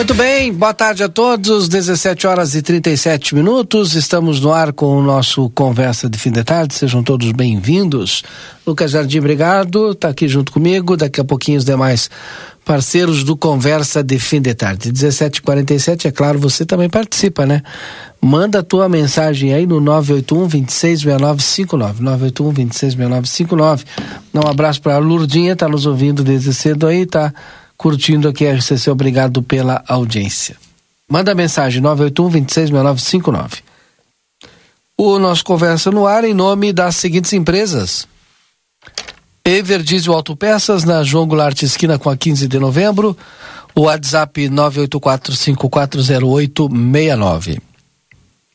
Muito bem, boa tarde a todos, 17 horas e 37 minutos. Estamos no ar com o nosso Conversa de Fim de Tarde. Sejam todos bem-vindos. Lucas Jardim, obrigado, está aqui junto comigo. Daqui a pouquinho os demais parceiros do Conversa de Fim de Tarde. 17h47, é claro, você também participa, né? Manda a tua mensagem aí no 981 266959. 981 266959. Dá um abraço para a Lurdinha, tá nos ouvindo desde cedo aí, tá? Curtindo aqui a RCC. Obrigado pela audiência. Manda mensagem 981-266959. O nosso conversa no ar em nome das seguintes empresas. Everdiesel Autopeças na João Goulart esquina com a 15 de novembro. O WhatsApp 984540869.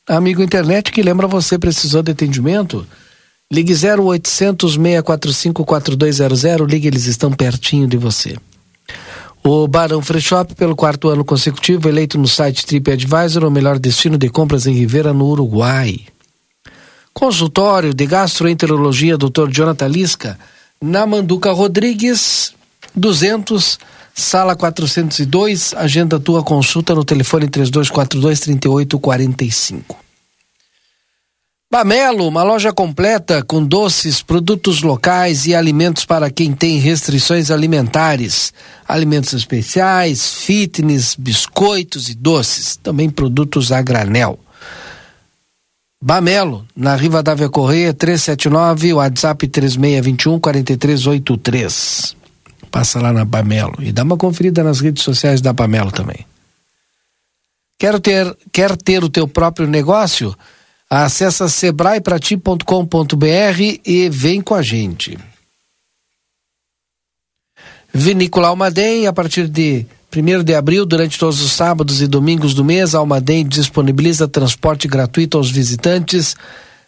Amigo internet que lembra você precisou de atendimento? Ligue 0800 645 4200, ligue, eles estão pertinho de você. O Barão Free Shop, pelo quarto ano consecutivo, eleito no site TripAdvisor o melhor destino de compras em Rivera, no Uruguai. Consultório de Gastroenterologia Dr. Jonathan Lisca, na Manduca Rodrigues, 200, sala 402. Agenda tua consulta no telefone 3242 3845. Bamelo, uma loja completa com doces, produtos locais e alimentos para quem tem restrições alimentares. Alimentos especiais, fitness, biscoitos e doces. Também produtos a granel. Bamelo, na Riva Dávia Correia, 379, WhatsApp 3621 4383. Passa lá na Bamelo e dá uma conferida nas redes sociais da Bamelo também. Quer ter, quer ter o teu próprio negócio? Acesse sebraeprati.com.br e vem com a gente. Vinícola Almaden, a partir de 1 de abril, durante todos os sábados e domingos do mês, a Almaden disponibiliza transporte gratuito aos visitantes,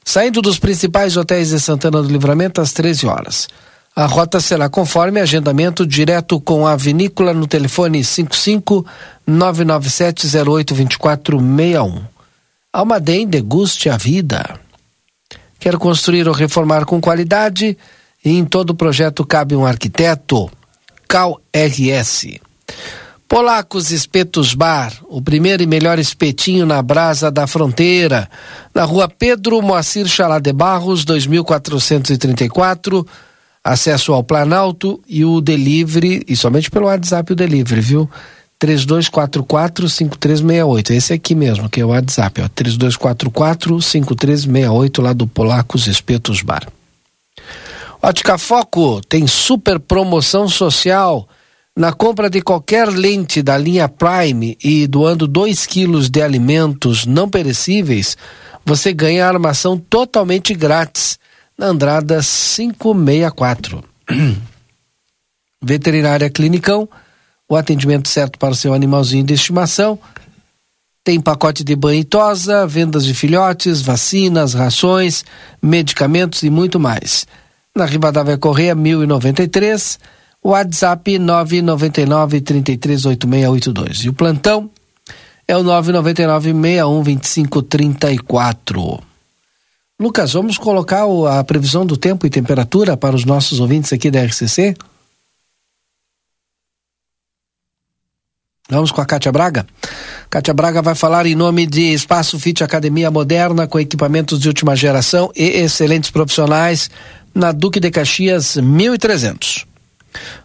saindo dos principais hotéis de Santana do Livramento às 13 horas. A rota será conforme agendamento direto com a vinícola no telefone 55 997 08 2461. Almaden deguste a vida. Quer construir ou reformar com qualidade? E em todo projeto cabe um arquiteto. Cal RS. Polacos Espetos Bar, o primeiro e melhor espetinho na brasa da fronteira, na rua Pedro Moacir Chalá de Barros, 2434. Acesso ao Planalto e o delivery, e somente pelo WhatsApp o delivery, viu? 3244-5368. Esse aqui mesmo, que é o WhatsApp, ó. 3244-5368, lá do Polacos Espetos Bar. Ótica Foco tem super promoção social. Na compra de qualquer lente da linha Prime e doando 2 quilos de alimentos não perecíveis, você ganha a armação totalmente grátis na Andrada 564. Veterinária Clinicão o atendimento certo para o seu animalzinho de estimação. Tem pacote de banho e tosa, vendas de filhotes, vacinas, rações, medicamentos e muito mais. Na Rivadavia Correia 1093, WhatsApp 999 338682. E o plantão é o 999 612534. Lucas, vamos colocar a previsão do tempo e temperatura para os nossos ouvintes aqui da RCC? Vamos com a Kátia Braga? Kátia Braga vai falar em nome de Espaço Fit Academia Moderna, com equipamentos de última geração e excelentes profissionais, na Duque de Caxias 1300.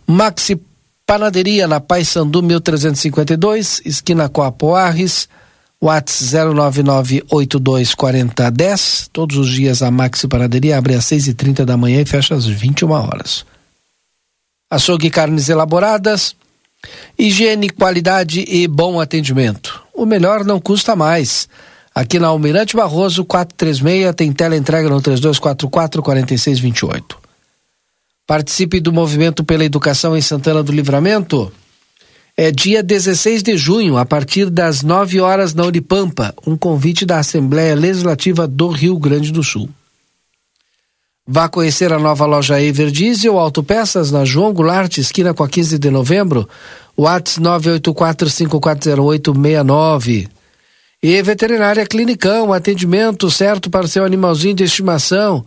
Maxi Panaderia na Paysandu 1352, esquina Coapoarres, Whats 099824010. Todos os dias a Maxi Panaderia abre às 6h30 da manhã e fecha às 21 horas. Açougue Carnes Elaboradas, higiene, qualidade e bom atendimento. O melhor não custa mais. Aqui na Almirante Barroso 436 tem tela entrega no 3244 4628. Participe do movimento pela educação em Santana do Livramento. É dia 16 de junho, a partir das 9 horas na Unipampa, um convite da Assembleia Legislativa do Rio Grande do Sul. Vá conhecer a nova loja Ever Diesel Autopeças na João Goulart, esquina com a 15 de novembro, Whats 984540869. E Veterinária Clinicão, atendimento certo para seu animalzinho de estimação.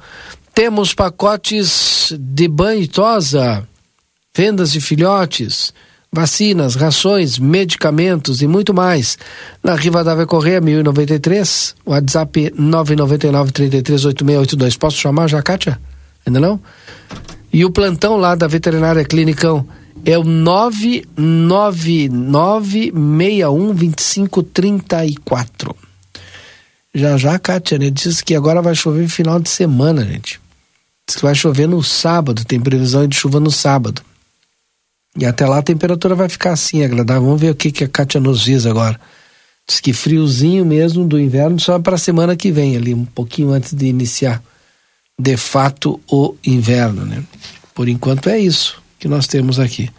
Temos pacotes de banho e tosa, vendas de filhotes, vacinas, rações, medicamentos e muito mais. Na Rivadavia Correia 1093, WhatsApp 999 338682. Posso chamar já, Kátia? Ainda não? E o plantão lá da Veterinária Clinicão é o 999612534. Já já, Kátia, né? Diz que agora vai chover no final de semana, gente. Diz que vai chover no sábado, tem previsão de chuva no sábado. E até lá a temperatura vai ficar assim, agradável. Vamos ver o que, que a Kátia nos diz agora. Diz que friozinho mesmo do inverno só para a semana que vem, ali, um pouquinho antes de iniciar de fato o inverno, né? Por enquanto é isso que nós temos aqui.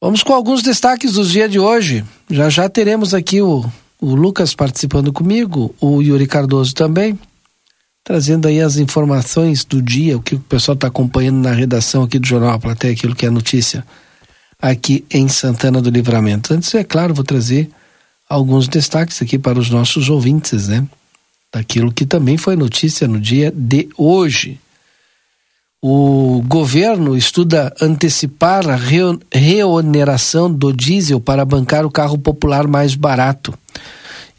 Vamos com alguns destaques dos dias de hoje. Já já teremos aqui o, o Lucas participando comigo, o Yuri Cardoso também trazendo aí as informações do dia, o que o pessoal está acompanhando na redação aqui do Jornal A aquilo que é notícia aqui em Santana do Livramento. Antes, é claro, vou trazer alguns destaques aqui para os nossos ouvintes, né? Daquilo que também foi notícia no dia de hoje. O governo estuda antecipar a reoneração do diesel para bancar o carro popular mais barato.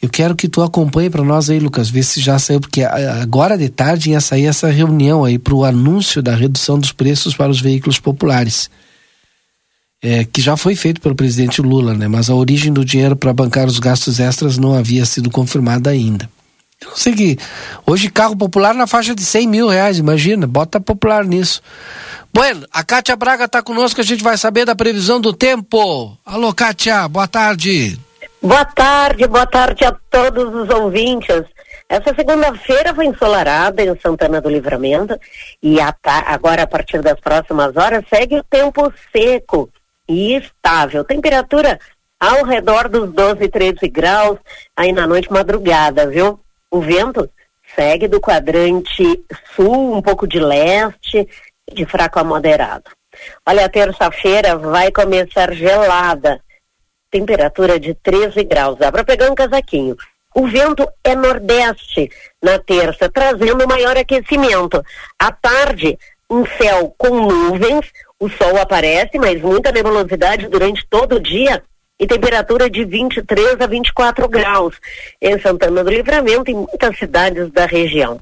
Eu quero que tu acompanhe para nós aí, Lucas, ver se já saiu, porque agora de tarde ia sair essa reunião aí para o anúncio da redução dos preços para os veículos populares. É, que já foi feito pelo presidente Lula, né? Mas a origem do dinheiro para bancar os gastos extras não havia sido confirmada ainda. Eu não sei que. Hoje, carro popular na faixa de 100 mil reais, imagina, bota popular nisso. Bueno, a Kátia Braga está conosco, a gente vai saber da previsão do tempo. Alô, Kátia, boa tarde. Boa tarde, boa tarde a todos os ouvintes. Essa segunda-feira foi ensolarada em Santana do Livramento e agora, a partir das próximas horas, segue o tempo seco e estável. Temperatura ao redor dos 12, 13 graus aí na noite madrugada, viu? O vento segue do quadrante sul, um pouco de leste, de fraco a moderado. Olha, a terça-feira vai começar gelada temperatura de 13 graus. Dá para pegar um casaquinho. O vento é nordeste na terça, trazendo maior aquecimento. À tarde, um céu com nuvens, o sol aparece, mas muita nebulosidade durante todo o dia e temperatura de 23 a 24 graus em Santana do Livramento e muitas cidades da região.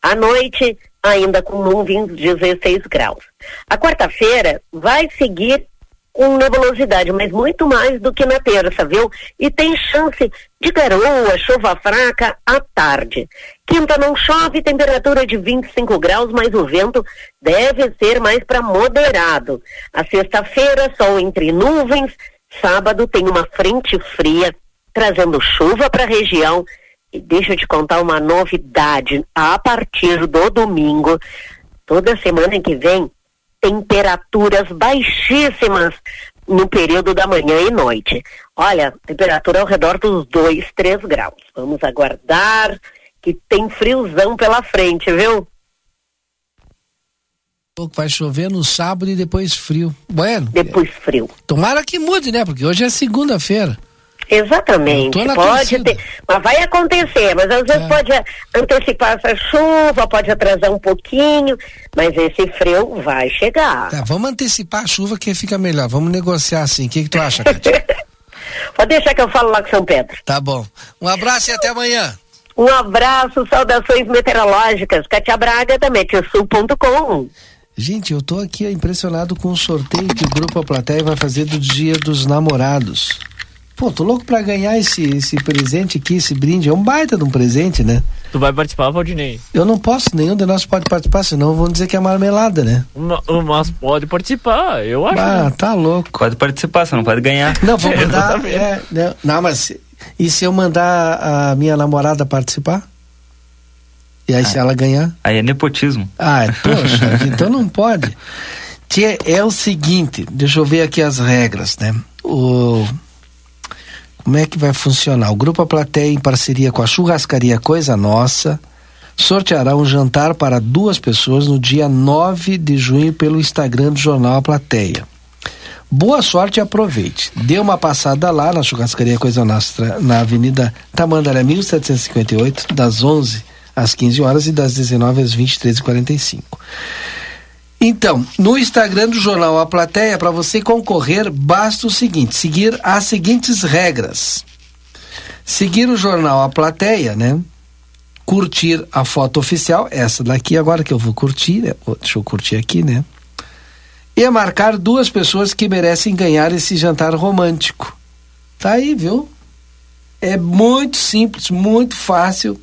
À noite, ainda com nuvens, 16 graus. A quarta-feira vai seguir com nebulosidade, mas muito mais do que na terça, viu? E tem chance de garoa, chuva fraca à tarde. Quinta não chove, temperatura de 25 graus, mas o vento deve ser mais para moderado. A sexta-feira, sol entre nuvens. Sábado tem uma frente fria trazendo chuva para a região. E deixa eu te contar uma novidade. A partir do domingo, toda semana que vem, temperaturas baixíssimas no período da manhã e noite. Olha, temperatura ao redor dos 2, 3 graus. Vamos aguardar que tem friozão pela frente, viu? Vai chover no sábado e depois frio. Bueno. Depois frio. Tomara que mude, né? Porque hoje é segunda-feira. Exatamente. Pode ter, mas vai acontecer, mas às vezes é. pode antecipar essa chuva, pode atrasar um pouquinho, mas esse frio vai chegar. Tá, vamos antecipar a chuva que fica melhor. Vamos negociar assim. O que, que tu acha, Cátia? pode deixar que eu falo lá com São Pedro. Tá bom. Um abraço e até amanhã. Um abraço, saudações meteorológicas. Katia Braga da Metiosul.com. Gente, eu tô aqui impressionado com o sorteio que o Grupo A Plateia vai fazer do Dia dos Namorados. Pô, tô louco pra ganhar esse, esse presente aqui, esse brinde. É um baita de um presente, né? Tu vai participar, Valdinei? Eu não posso, nenhum de nós pode participar, senão vão dizer que é marmelada, né? Mas pode participar, eu acho. Ah, né? tá louco. Pode participar, você não pode ganhar. Não, vou mandar. é, né? não, mas e se eu mandar a minha namorada participar? E aí, ah, se ela ganhar? Aí é nepotismo. Ah, poxa, então não pode. Tia, é o seguinte, deixa eu ver aqui as regras, né? O, como é que vai funcionar? O Grupo A Plateia, em parceria com a Churrascaria Coisa Nossa, sorteará um jantar para duas pessoas no dia 9 de junho pelo Instagram do Jornal A Plateia. Boa sorte e aproveite. Dê uma passada lá na Churrascaria Coisa Nostra, na Avenida Tamandaré 1758, das 11 às 15 horas e das 19 às 23h45. Então, no Instagram do Jornal A Plateia, para você concorrer, basta o seguinte: seguir as seguintes regras. Seguir o Jornal A Plateia, né? Curtir a foto oficial, essa daqui agora que eu vou curtir, né? deixa eu curtir aqui, né? e marcar duas pessoas que merecem ganhar esse jantar romântico. Tá aí, viu? É muito simples, muito fácil.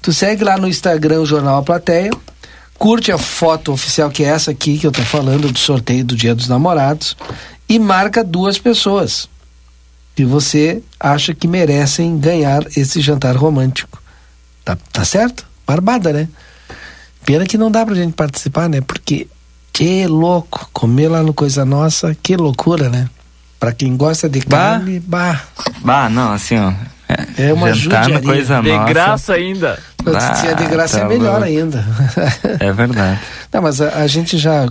Tu segue lá no Instagram o Jornal A Plateia, curte a foto oficial que é essa aqui que eu tô falando do sorteio do Dia dos Namorados e marca duas pessoas que você acha que merecem ganhar esse jantar romântico. Tá, tá certo? Barbada, né? Pena que não dá pra gente participar, né? Porque que louco, comer lá no Coisa Nossa, que loucura, né? Pra quem gosta de carne, bah. Bah, não, assim, ó. É, é uma judiaria. coisa de nossa. graça ainda. Bah, se é de graça tá é melhor louco. ainda. É verdade. Não, mas a, a, gente já.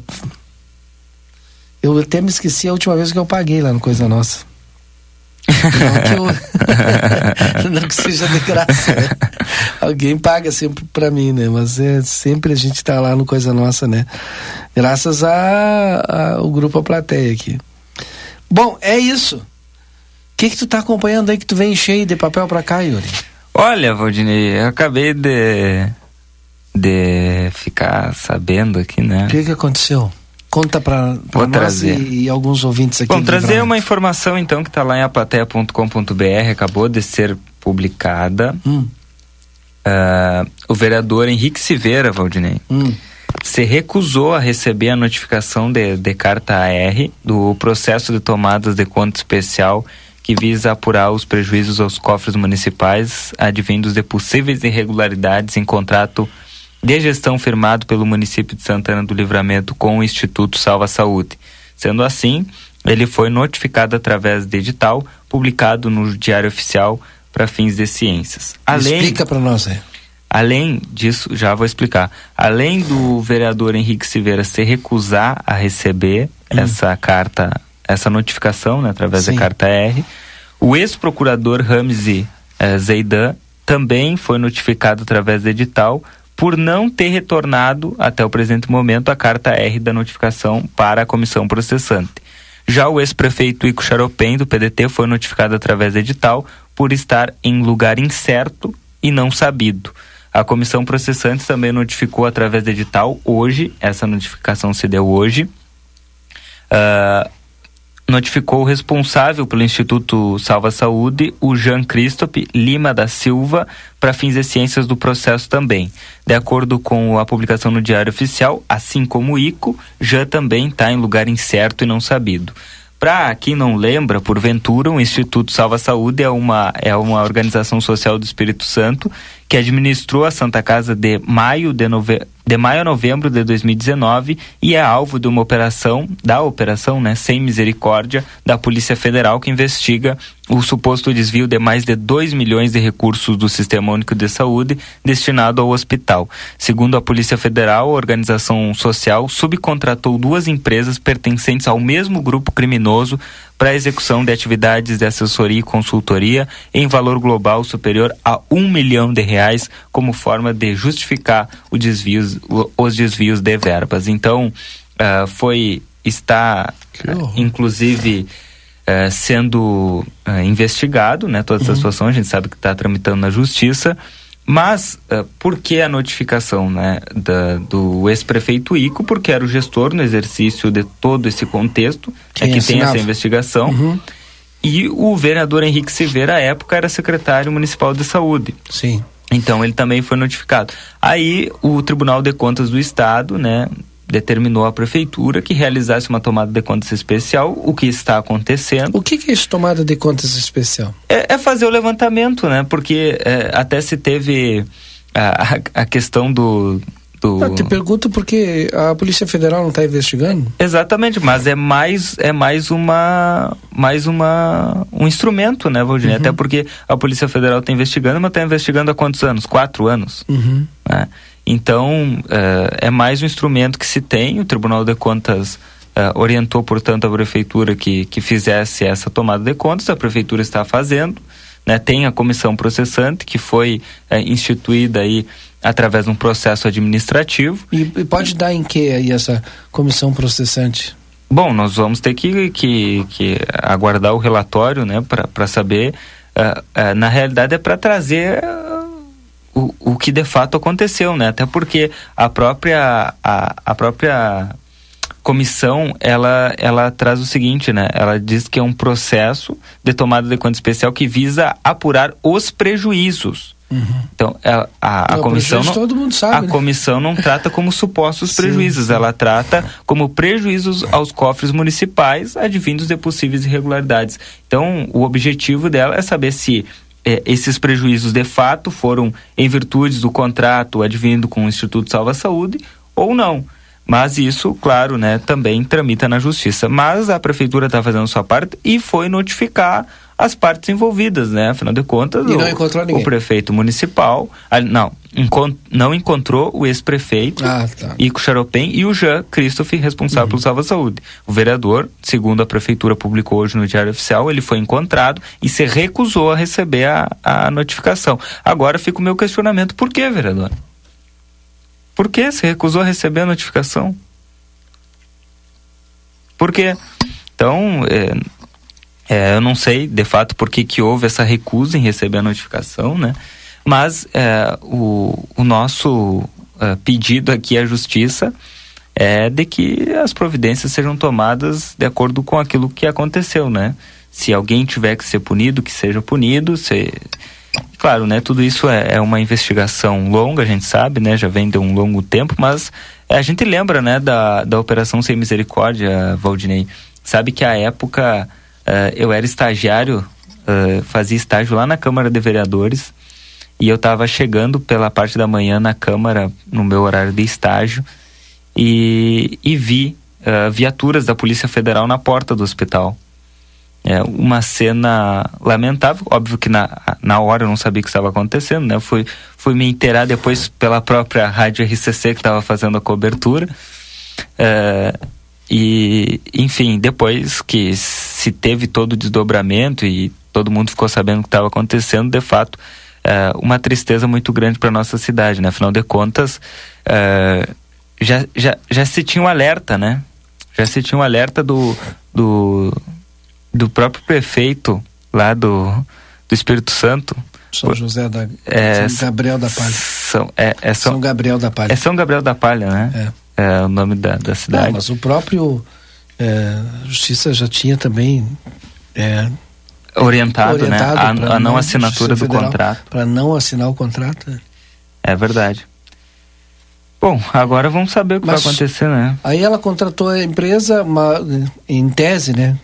Eu até me esqueci a última vez que eu paguei lá no Coisa Nossa. Não que, eu... não que seja de graça, né? Alguém paga sempre pra mim, né? Mas é sempre a gente tá lá no Coisa Nossa, né? Graças ao grupo A Plateia aqui. Bom, é isso. O que que tu tá acompanhando aí que tu vem cheio de papel pra cá, Yuri? Olha, Valdinei, eu acabei de de ficar sabendo aqui, né? O que que aconteceu? Conta para nós trazer. E, e, alguns ouvintes aqui. Bom, trazer uma informação então que está lá em aplateia.com.br, acabou de ser publicada. Hum. Uh, o vereador Henrique Silveira, Valdinei, hum. se recusou a receber a notificação de, de carta AR do processo de tomadas de conta especial que visa apurar os prejuízos aos cofres municipais advindos de possíveis irregularidades em contrato de gestão firmado pelo município de Santana do Livramento com o Instituto Salva Saúde. Sendo assim, ele foi notificado através de edital publicado no Diário Oficial para fins de ciências. Além, Explica para nós aí. Além disso, já vou explicar. Além do vereador Henrique Silveira se recusar a receber hum. essa carta, essa notificação, né, através Sim. da carta R, o ex-procurador Ramzi eh, Zeidan também foi notificado através do edital por não ter retornado até o presente momento a carta R da notificação para a comissão processante. Já o ex-prefeito Ico Charopem, do PDT, foi notificado através do edital por estar em lugar incerto e não sabido. A comissão processante também notificou através do edital hoje, essa notificação se deu hoje, uh, notificou o responsável pelo Instituto Salva Saúde, o Jean Christophe Lima da Silva, para fins de ciências do processo também. De acordo com a publicação no Diário Oficial, assim como o ICO, Jean também está em lugar incerto e não sabido. Para quem não lembra, porventura, o Instituto Salva Saúde é uma, é uma organização social do Espírito Santo que administrou a Santa Casa de maio de, nove... de maio a novembro de 2019 e é alvo de uma operação, da operação, né, sem misericórdia, da Polícia Federal que investiga o suposto desvio de mais de 2 milhões de recursos do Sistema Único de Saúde destinado ao hospital. Segundo a Polícia Federal, a organização social subcontratou duas empresas pertencentes ao mesmo grupo criminoso para a execução de atividades de assessoria e consultoria em valor global superior a um milhão de reais como forma de justificar o desvios, os desvios de verbas. Então, uh, foi está inclusive uh, sendo investigado, né? Toda essa uhum. situação a gente sabe que está tramitando na justiça. Mas uh, por que a notificação né, da, do ex-prefeito Ico? Porque era o gestor no exercício de todo esse contexto é que tem essa investigação. Uhum. E o vereador Henrique Silveira, à época, era secretário municipal de saúde. Sim. Então ele também foi notificado. Aí o Tribunal de Contas do Estado, né, determinou à prefeitura que realizasse uma tomada de contas especial, o que está acontecendo. O que, que é isso, tomada de contas especial? É, é fazer o levantamento, né? Porque é, até se teve a, a questão do, do... Não, te pergunto porque a Polícia Federal não está investigando? Exatamente, mas é mais é mais uma mais uma um instrumento, né, Valdir? Uhum. Até porque a Polícia Federal está investigando, mas está investigando há quantos anos? Quatro anos. Uhum. Né? Então, uh, é mais um instrumento que se tem. O Tribunal de Contas uh, orientou, portanto, a Prefeitura que, que fizesse essa tomada de contas. A Prefeitura está fazendo. Né? Tem a comissão processante, que foi uh, instituída aí através de um processo administrativo. E, e pode dar em que aí essa comissão processante? Bom, nós vamos ter que, que, que aguardar o relatório né, para saber. na realidade, é para trazer o, o que de fato aconteceu, né? Até porque a própria, a, a própria comissão, ela, ela traz o seguinte, né? Ela diz que é um processo de tomada de conta especial que visa apurar os prejuízos. Uhum. Então, a, é, a, a não, comissão não, todo mundo sabe, a né? comissão não trata como supostos prejuízos, sim. ela trata como prejuízos aos cofres municipais advindos de possíveis irregularidades. Então, o objetivo dela é saber se é, esses prejuízos de fato foram em virtude do contrato advindo com o Instituto Salva Saúde ou não. Mas isso, claro, né, também tramita na justiça. Mas a prefeitura está fazendo sua parte e foi notificar as partes envolvidas, né? Afinal de contas, e não o, encontrou ninguém. o prefeito municipal, não, encont, não encontrou o ex-prefeito ah, tá. Ico Charopem e o Jean Christophe, responsável uhum. pelo Salva Saúde. O vereador, segundo a prefeitura publicou hoje no Diário Oficial, ele foi encontrado e se recusou a receber a, a notificação. Agora fica o meu questionamento, por que, vereador? Por que se recusou a receber a notificação? Por quê? Então, é, é, eu não sei, de fato, por que, que houve essa recusa em receber a notificação, né? Mas é, o, o nosso é, pedido aqui à Justiça é de que as providências sejam tomadas de acordo com aquilo que aconteceu, né? Se alguém tiver que ser punido, que seja punido. Se... Claro, né? Tudo isso é, é uma investigação longa, a gente sabe, né? Já vem de um longo tempo, mas a gente lembra, né? Da, da Operação Sem Misericórdia, Valdinei. Sabe que a época Uh, eu era estagiário, uh, fazia estágio lá na Câmara de Vereadores e eu estava chegando pela parte da manhã na Câmara, no meu horário de estágio, e, e vi uh, viaturas da Polícia Federal na porta do hospital. É uma cena lamentável, óbvio que na, na hora eu não sabia o que estava acontecendo, né? fui, fui me inteirar depois pela própria rádio RCC que estava fazendo a cobertura. Uh, e, enfim, depois que se teve todo o desdobramento e todo mundo ficou sabendo o que estava acontecendo, de fato, é, uma tristeza muito grande para nossa cidade, né? Afinal de contas, é, já, já, já se tinha um alerta, né? Já se tinha um alerta do, do, do próprio prefeito lá do, do Espírito Santo. São José da é, São Gabriel da Palha. São, é, é São, São Gabriel da Palha. É São Gabriel da Palha, né? É é o nome da, da cidade. Não, mas o próprio é, Justiça já tinha também é, orientado, né? orientado, né? A, a não assinatura do contrato. Para não assinar o contrato. Né? É verdade. Bom, agora vamos saber o que mas, vai acontecer, né? Aí ela contratou a empresa, uma, em tese, né?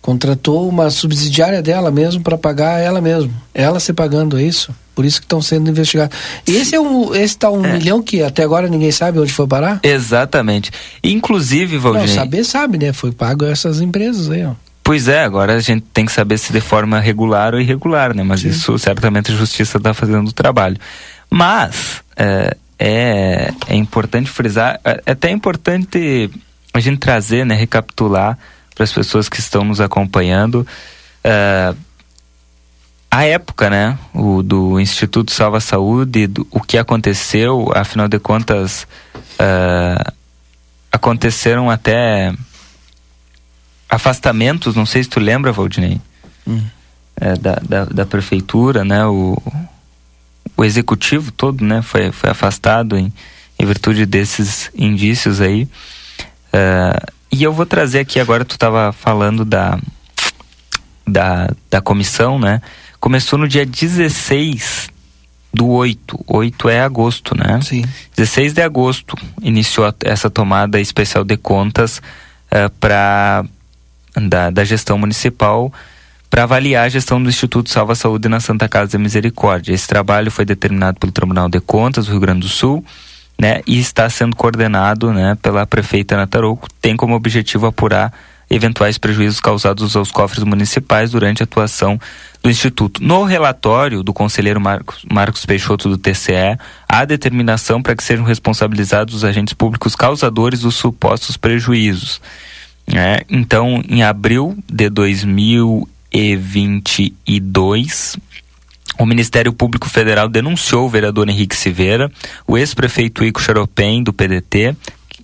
Contratou uma subsidiária dela mesmo para pagar ela mesmo. Ela se pagando é isso. Por isso que estão sendo investigados. Esse é um, esse tá um é. milhão que até agora ninguém sabe onde foi parar? Exatamente. Inclusive, Valdir. Não, saber sabe, né? Foi pago essas empresas aí, ó. Pois é, agora a gente tem que saber se de forma regular ou irregular, né? Mas Sim. isso certamente a justiça está fazendo o trabalho. Mas é, é, é importante frisar, é, é até importante a gente trazer, né, recapitular para as pessoas que estão nos acompanhando. Uh, a época, né, o, do Instituto Salva Saúde, do, o que aconteceu, afinal de contas, uh, aconteceram até afastamentos, não sei se tu lembra, Valdinei, hum. é, da, da, da, prefeitura, né, o, o executivo todo, né, foi, foi afastado em, em virtude desses indícios aí. Uh, e eu vou trazer aqui agora, tu estava falando da, da, da comissão, né, Começou no dia 16 do 8. 8 é agosto, né? Sim. 16 de agosto iniciou essa tomada especial de contas uh, para da, da gestão municipal para avaliar a gestão do Instituto Salva Saúde na Santa Casa da Misericórdia. Esse trabalho foi determinado pelo Tribunal de Contas do Rio Grande do Sul, né, e está sendo coordenado, né, pela prefeita Natarouco. Tem como objetivo apurar eventuais prejuízos causados aos cofres municipais durante a atuação do Instituto. No relatório do conselheiro Marcos, Marcos Peixoto do TCE, há determinação para que sejam responsabilizados os agentes públicos causadores dos supostos prejuízos. É, então, em abril de 2022, o Ministério Público Federal denunciou o vereador Henrique Silveira, o ex-prefeito Ico Xaropem, do PDT,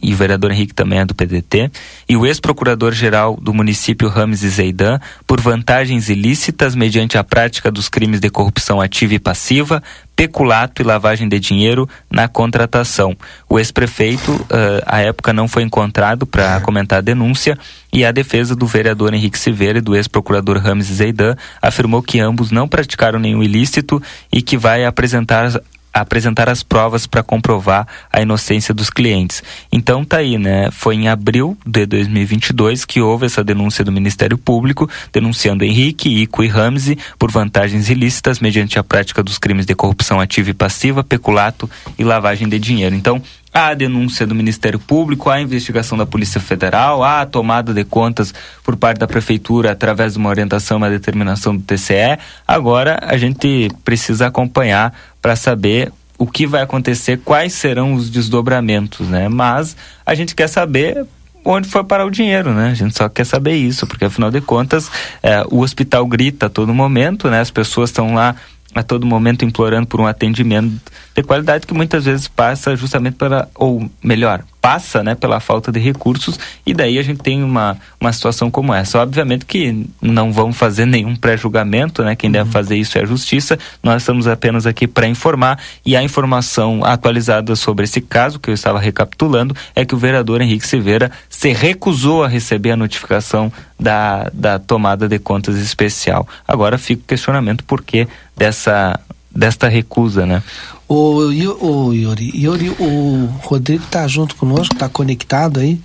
e o vereador Henrique também é do PDT, e o ex-procurador-geral do município Rames Zeidan por vantagens ilícitas mediante a prática dos crimes de corrupção ativa e passiva, peculato e lavagem de dinheiro na contratação. O ex-prefeito, uh, à época, não foi encontrado para comentar a denúncia e a defesa do vereador Henrique Silveira e do ex-procurador Rames Zeidan afirmou que ambos não praticaram nenhum ilícito e que vai apresentar apresentar as provas para comprovar a inocência dos clientes. Então tá aí, né? Foi em abril de 2022 que houve essa denúncia do Ministério Público denunciando Henrique, Ico e Ramsey por vantagens ilícitas mediante a prática dos crimes de corrupção ativa e passiva, peculato e lavagem de dinheiro. Então, há a denúncia do Ministério Público, há a investigação da Polícia Federal, há a tomada de contas por parte da Prefeitura através de uma orientação, uma determinação do TCE. Agora a gente precisa acompanhar para saber o que vai acontecer, quais serão os desdobramentos, né? Mas a gente quer saber onde foi parar o dinheiro, né? A gente só quer saber isso, porque afinal de contas é, o hospital grita a todo momento, né? As pessoas estão lá a todo momento implorando por um atendimento de qualidade que muitas vezes passa justamente para, ou melhor, passa né, pela falta de recursos e daí a gente tem uma, uma situação como essa. Obviamente que não vamos fazer nenhum pré-julgamento, né? Quem uhum. deve fazer isso é a justiça. Nós estamos apenas aqui para informar e a informação atualizada sobre esse caso que eu estava recapitulando é que o vereador Henrique Silveira se recusou a receber a notificação da, da tomada de contas especial. Agora fica o questionamento por que dessa desta recusa, né? O, o Yuri, Yuri, o Rodrigo está junto conosco, está conectado aí,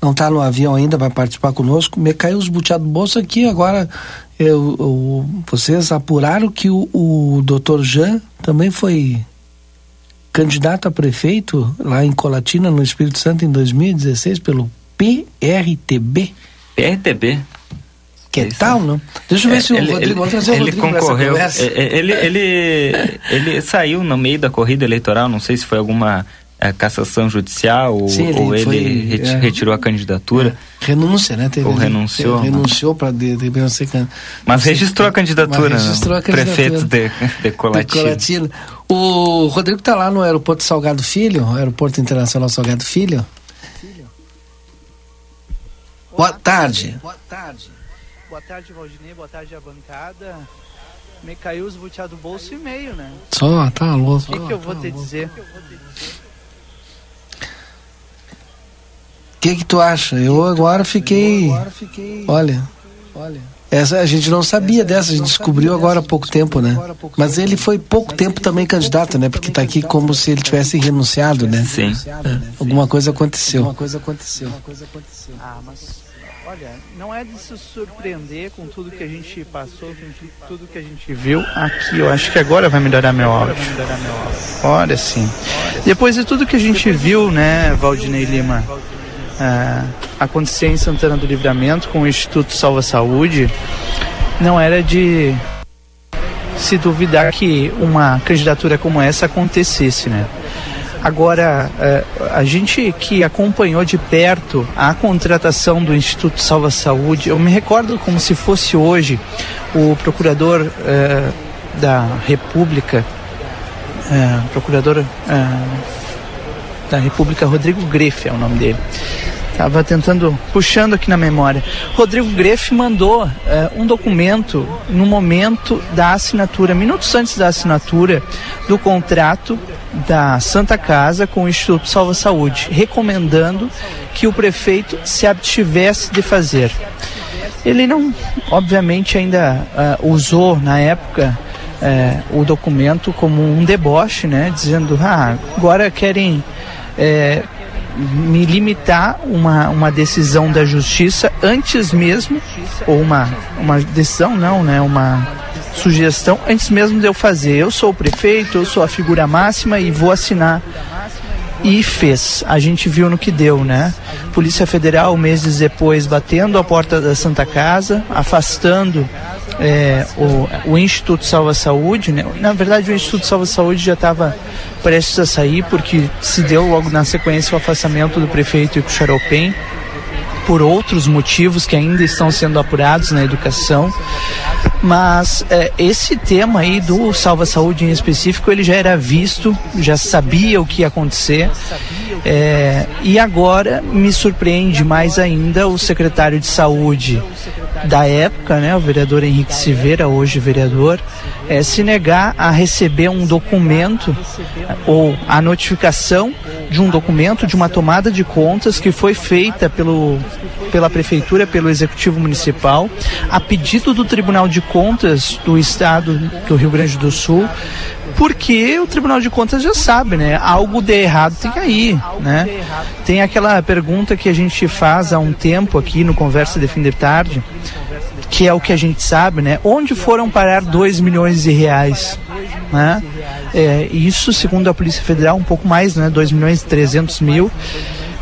não está no avião ainda, vai participar conosco. Me caiu os buteados do bolso aqui, agora eu, eu, vocês apuraram que o, o doutor Jean também foi candidato a prefeito lá em Colatina, no Espírito Santo, em 2016, pelo PRTB. PRTB? Que é tal, não? Deixa eu ver é, se o ele, Rodrigo, vamos trazer ele o Rodrigo concorreu, é, é, ele, ele, ele saiu no meio da corrida eleitoral, não sei se foi alguma é, cassação judicial ou, Sim, ele, ou foi, ele é, retirou a candidatura. É, renúncia, né? Teve, ou renunciou. renunciou para de, de, de ser Mas registrou a candidatura. Mas registrou a candidatura. Prefeito de, de Colatina. De Colatina. O Rodrigo está lá no aeroporto Salgado Filho, aeroporto internacional Salgado Filho. Boa tarde. Boa tarde. Boa tarde, Valdinei. Boa tarde, a bancada. Me caiu os buteados do bolso e meio, né? Só, tá louco. O que, que eu vou te dizer? O que que tu acha? Eu agora fiquei... Olha, olha. Essa a gente não sabia dessa, a gente descobriu agora há pouco tempo, né? Mas ele foi pouco tempo também candidato, né? Porque está aqui como se ele tivesse renunciado, né? Sim. É, alguma coisa aconteceu. Alguma coisa aconteceu. Ah, mas Olha, não é de se surpreender com tudo que a gente passou, com tudo que a gente viu aqui. Eu acho que agora vai melhorar meu áudio. Olha sim. Depois de tudo que a gente viu, né, Valdinei Lima, é, acontecer em Santana do Livramento com o Instituto Salva Saúde, não era de se duvidar que uma candidatura como essa acontecesse, né? Agora, é, a gente que acompanhou de perto a contratação do Instituto Salva Saúde, eu me recordo como se fosse hoje o procurador é, da República, é, procurador da República, Rodrigo Greff é o nome dele. Estava tentando, puxando aqui na memória. Rodrigo Greff mandou um documento no momento da assinatura, minutos antes da assinatura do contrato da Santa Casa com o Instituto Salva Saúde, recomendando que o prefeito se abstivesse de fazer. Ele não, obviamente, ainda uh, usou na época uh, o documento como um deboche, né, dizendo, ah, agora querem uh, me limitar uma, uma decisão da justiça antes mesmo, ou uma, uma decisão não, né, uma sugestão antes mesmo de eu fazer. Eu sou o prefeito, eu sou a figura máxima e vou assinar. E fez. A gente viu no que deu, né? Polícia Federal, meses depois, batendo a porta da Santa Casa, afastando é, o, o Instituto Salva Saúde, né? Na verdade, o Instituto Salva Saúde já estava prestes a sair, porque se deu logo na sequência o afastamento do prefeito Ico Xaropem por outros motivos que ainda estão sendo apurados na educação. Mas é, esse tema aí do Salva Saúde em específico, ele já era visto, já sabia o que ia acontecer. É, e agora me surpreende mais ainda o secretário de saúde da época, né, o vereador Henrique Silveira, hoje vereador, é, se negar a receber um documento ou a notificação de um documento, de uma tomada de contas que foi feita pelo, pela Prefeitura, pelo Executivo Municipal, a pedido do Tribunal de Contas do Estado do Rio Grande do Sul, porque o Tribunal de Contas já sabe, né? Algo de errado tem aí, né? Tem aquela pergunta que a gente faz há um tempo aqui no Conversa de Fim de Tarde, que é o que a gente sabe, né? Onde foram parar 2 milhões de reais? Né? É, isso, segundo a Polícia Federal, um pouco mais, né? 2 milhões e 300 mil.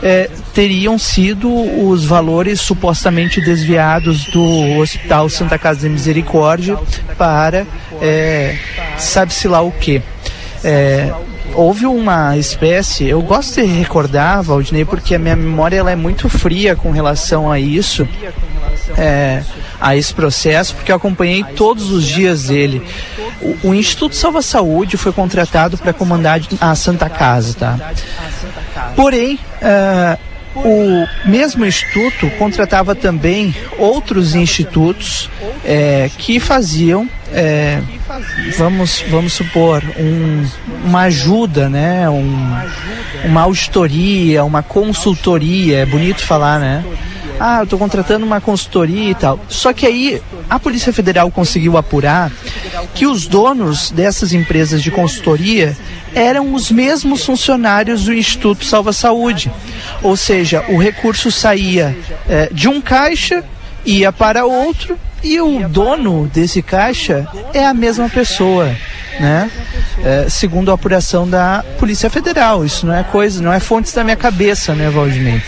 É, teriam sido os valores supostamente desviados do Hospital Santa Casa de Misericórdia para é, sabe-se lá o que. É, houve uma espécie, eu gosto de recordar, Valdinei, porque a minha memória ela é muito fria com relação a isso, é, a esse processo, porque eu acompanhei todos os dias dele. O, o Instituto Salva Saúde foi contratado para comandar a Santa Casa, tá? Porém, uh, o mesmo instituto contratava também outros institutos é, que faziam, é, vamos, vamos supor, um, uma ajuda, né? Um, uma auditoria, uma consultoria, é bonito falar, né? Ah, eu estou contratando uma consultoria e tal. Só que aí a Polícia Federal conseguiu apurar que os donos dessas empresas de consultoria eram os mesmos funcionários do Instituto Salva Saúde. Ou seja, o recurso saía é, de um caixa, ia para outro e o dono desse caixa é a mesma pessoa né? É, segundo a apuração da Polícia Federal. Isso não é coisa, não é fontes da minha cabeça, né, Valdinei?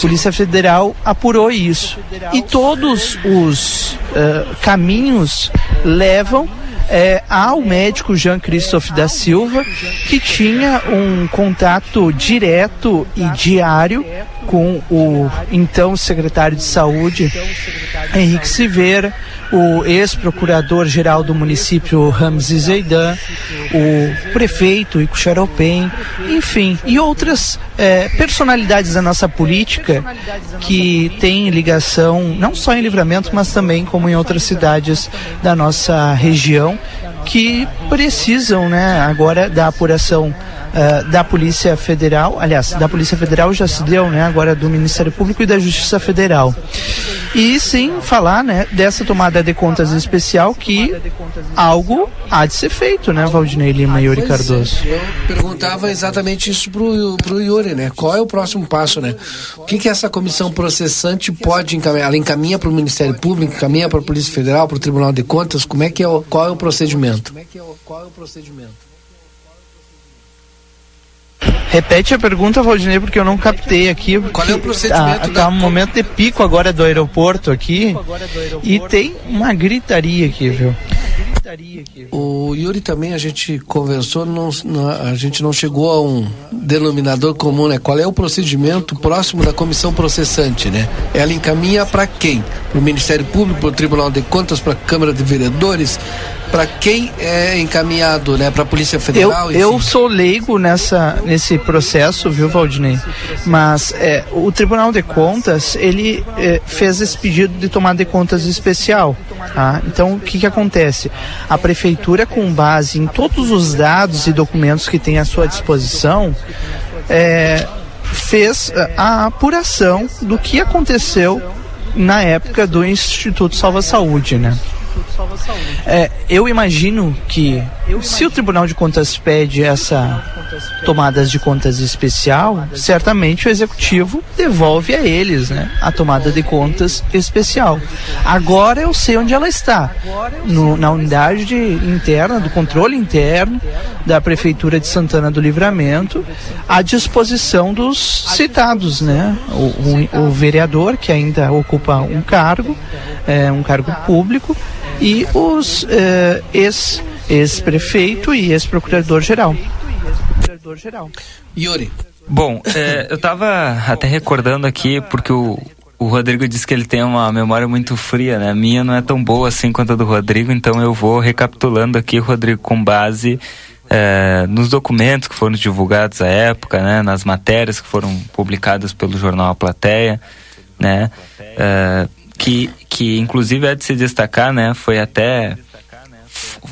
Polícia Federal apurou isso. E todos os uh, caminhos levam é, ao médico Jean Christophe da Silva, que tinha um contato direto e diário com o então secretário de saúde, Henrique Silveira, o ex-procurador-geral do município Ramzi Zeidan, o prefeito Ico Xaropem, enfim, e outras é, personalidades da nossa política que têm ligação não só em Livramento, mas também como em outras cidades da nossa região que precisam, né, agora da apuração uh, da Polícia Federal, aliás, da Polícia Federal já se deu, né, agora do Ministério Público e da Justiça Federal. E sim falar, né, dessa tomada de contas especial que algo há de ser feito, né, Valdinei Lima e Yuri pois Cardoso. É. Eu perguntava exatamente isso pro, pro Yuri, né, qual é o próximo passo, né, o que que essa comissão processante pode encaminhar, ela encaminha para o Ministério Público, encaminha para a Polícia Federal, para o Tribunal de Contas, como é que é o, qual é o procedimento? Como é que é qual é o procedimento? Repete a pergunta, Valdinei, porque eu não captei aqui. Qual é o procedimento? Tá, tá um momento de pico agora do aeroporto aqui e tem uma gritaria aqui, viu? O Yuri também a gente conversou, não, não, a gente não chegou a um denominador comum, né? Qual é o procedimento próximo da comissão processante, né? Ela encaminha para quem? Para o Ministério Público, para o Tribunal de Contas, para a Câmara de Vereadores? Para quem é encaminhado, né? Para a Polícia Federal? Eu, eu sou leigo nessa, nesse processo, viu, Valdinei? Mas é, o Tribunal de Contas, ele é, fez esse pedido de tomada de contas especial. Tá? Então, o que, que acontece? A Prefeitura, com base em todos os dados e documentos que tem à sua disposição, é, fez a apuração do que aconteceu na época do Instituto Salva Saúde, né? É, eu imagino que se o Tribunal de Contas pede essa tomadas de contas especial, certamente o executivo devolve a eles, né, a tomada de contas especial. Agora eu sei onde ela está, no, na unidade de, interna do controle interno da prefeitura de Santana do Livramento, à disposição dos citados, né, o, o, o vereador que ainda ocupa um cargo, é, um cargo público e os eh, ex, ex-prefeito e ex-procurador-geral. Yuri. Bom, é, eu estava até recordando aqui, porque o, o Rodrigo disse que ele tem uma memória muito fria, né? A minha não é tão boa assim quanto a do Rodrigo, então eu vou recapitulando aqui, Rodrigo, com base é, nos documentos que foram divulgados à época, né? Nas matérias que foram publicadas pelo jornal A Plateia, né? É, que, que inclusive é de se destacar, né? Foi até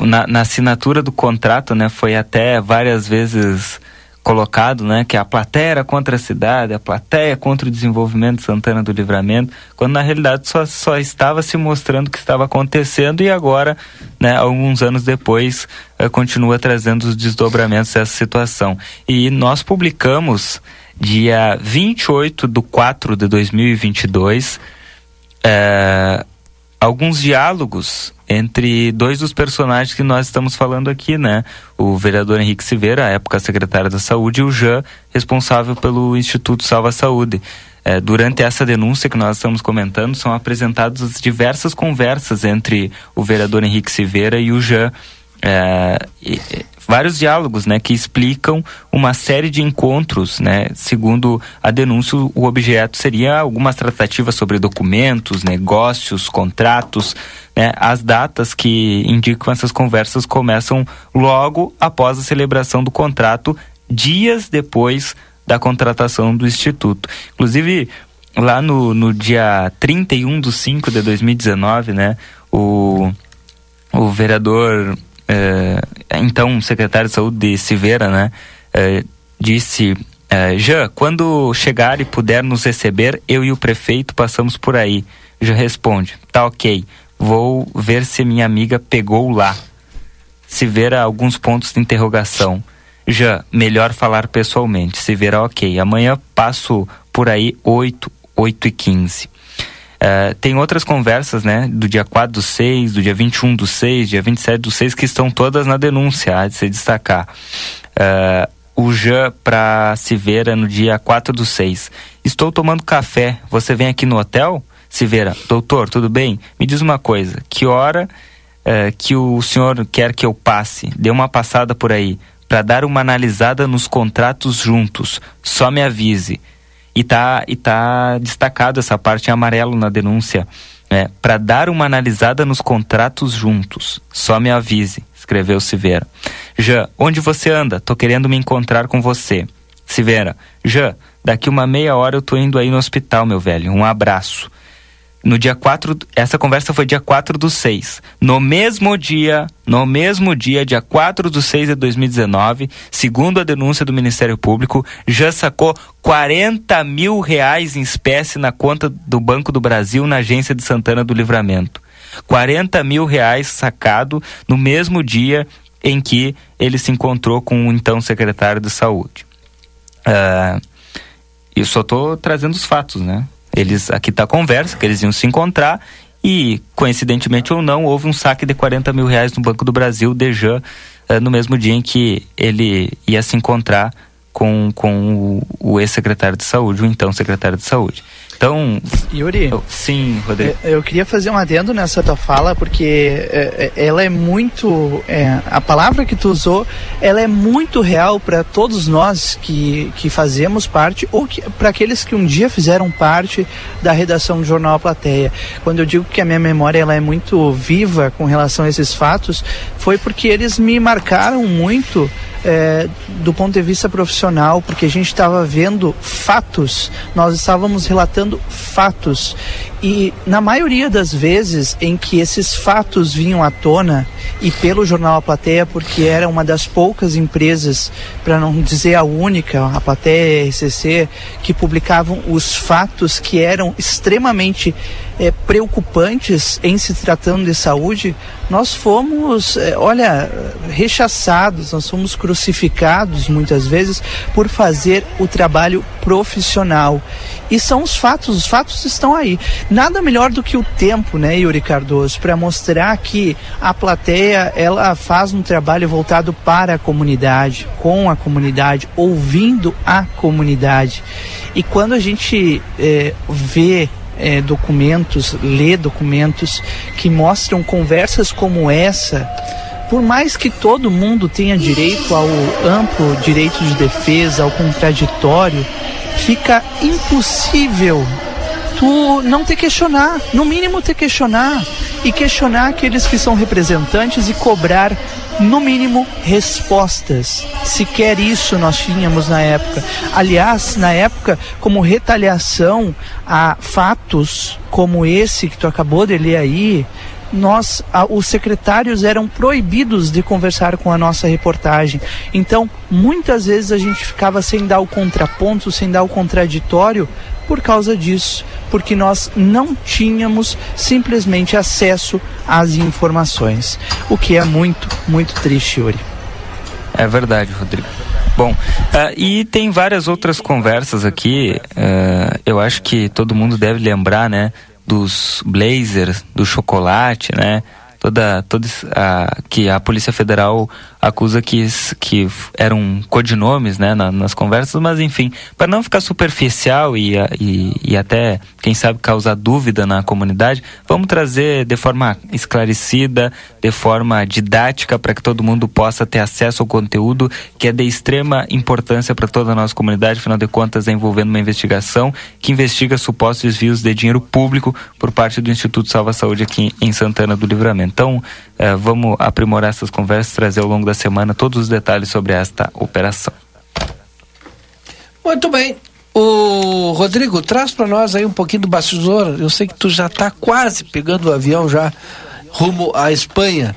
na, na, assinatura do contrato, né? Foi até várias vezes colocado, né? Que a plateia era contra a cidade, a plateia contra o desenvolvimento de Santana do Livramento, quando na realidade só, só estava se mostrando o que estava acontecendo e agora, né? Alguns anos depois, eh, continua trazendo os desdobramentos dessa situação. E nós publicamos dia 28 de 4 de 2022 é, alguns diálogos entre dois dos personagens que nós estamos falando aqui, né? O vereador Henrique Silveira, à época secretário da Saúde, e o Jean, responsável pelo Instituto Salva Saúde. É, durante essa denúncia que nós estamos comentando, são apresentadas diversas conversas entre o vereador Henrique Silveira e o Jean. É, vários diálogos, né, que explicam uma série de encontros, né, segundo a denúncia, o objeto seria algumas tratativas sobre documentos, negócios, contratos, né, as datas que indicam essas conversas começam logo após a celebração do contrato, dias depois da contratação do Instituto. Inclusive, lá no, no dia 31 de 5 de 2019, né, o, o vereador é, então secretário de saúde de Silveira, né, é, disse é, Jean, quando chegar e puder nos receber, eu e o prefeito passamos por aí. Já responde, tá ok, vou ver se minha amiga pegou lá. Se alguns pontos de interrogação. Já, melhor falar pessoalmente. Se ok. Amanhã passo por aí 8, 8 e 15. Uh, tem outras conversas, né, do dia 4 do 6, do dia 21 do 6, dia 27 do 6, que estão todas na denúncia, há de se destacar. Uh, o Jean para Silveira no dia 4 do 6. Estou tomando café, você vem aqui no hotel? Silveira, doutor, tudo bem? Me diz uma coisa, que hora uh, que o senhor quer que eu passe? Dê uma passada por aí, para dar uma analisada nos contratos juntos. Só me avise. E tá, e tá destacado essa parte em amarelo na denúncia. Né? Para dar uma analisada nos contratos juntos. Só me avise, escreveu Silveira. Jean, onde você anda? Tô querendo me encontrar com você. Silveira, Jean, daqui uma meia hora eu tô indo aí no hospital, meu velho. Um abraço no dia 4, essa conversa foi dia 4 do 6. No mesmo dia, no mesmo dia, dia 4 do 6 de 2019, segundo a denúncia do Ministério Público, já sacou 40 mil reais em espécie na conta do Banco do Brasil na agência de Santana do Livramento. 40 mil reais sacado no mesmo dia em que ele se encontrou com o então secretário de saúde. Uh, eu só estou trazendo os fatos, né? Eles aqui está a conversa que eles iam se encontrar e coincidentemente ou não houve um saque de 40 mil reais no Banco do Brasil, Dejan, uh, no mesmo dia em que ele ia se encontrar com, com o, o ex-secretário de saúde, o então secretário de saúde. Então, Yuri, eu, sim, Rodrigo. eu, eu queria fazer um adendo nessa tua fala, porque é, é, ela é muito. é, a palavra que tu usou, ela é muito real para todos nós que, que fazemos parte, ou para aqueles que um dia fizeram parte da redação do Jornal A Plateia. Quando eu digo que a minha memória ela é muito viva com relação a esses fatos, foi porque eles me marcaram muito é, do ponto de vista profissional, porque a gente estava vendo fatos, nós estávamos relatando fatos. E na maioria das vezes em que esses fatos vinham à tona, e pelo jornal A Plateia, porque era uma das poucas empresas, para não dizer a única, a Plateia e a RCC, que publicavam os fatos que eram extremamente é, preocupantes em se tratando de saúde, nós fomos, é, olha, rechaçados, nós fomos crucificados muitas vezes por fazer o trabalho profissional. E são os fatos, os fatos estão aí. Nada melhor do que o tempo, né, Yuri Cardoso, para mostrar que a plateia ela faz um trabalho voltado para a comunidade, com a comunidade, ouvindo a comunidade. E quando a gente é, vê é, documentos, lê documentos que mostram conversas como essa, por mais que todo mundo tenha direito ao amplo direito de defesa, ao contraditório, fica impossível tu não te questionar, no mínimo te questionar e questionar aqueles que são representantes e cobrar no mínimo respostas. Sequer isso nós tínhamos na época. Aliás, na época, como retaliação a fatos como esse que tu acabou de ler aí, nós, a, os secretários eram proibidos de conversar com a nossa reportagem. Então, muitas vezes a gente ficava sem dar o contraponto, sem dar o contraditório por causa disso, porque nós não tínhamos simplesmente acesso às informações, o que é muito, muito triste, Yuri. É verdade, Rodrigo. Bom, uh, e tem várias outras conversas aqui. Uh, eu acho que todo mundo deve lembrar, né? Dos blazers, do chocolate, né? Toda, toda a, que a Polícia Federal acusa que, que eram codinomes né, na, nas conversas, mas enfim, para não ficar superficial e, e, e, até, quem sabe, causar dúvida na comunidade, vamos trazer de forma esclarecida, de forma didática, para que todo mundo possa ter acesso ao conteúdo que é de extrema importância para toda a nossa comunidade, afinal de contas, é envolvendo uma investigação que investiga supostos desvios de dinheiro público por parte do Instituto Salva Saúde aqui em Santana do Livramento. Então, eh, vamos aprimorar essas conversas, trazer ao longo da semana todos os detalhes sobre esta operação. Muito bem. O Rodrigo, traz para nós aí um pouquinho do bastidor. Eu sei que tu já está quase pegando o avião já rumo à Espanha.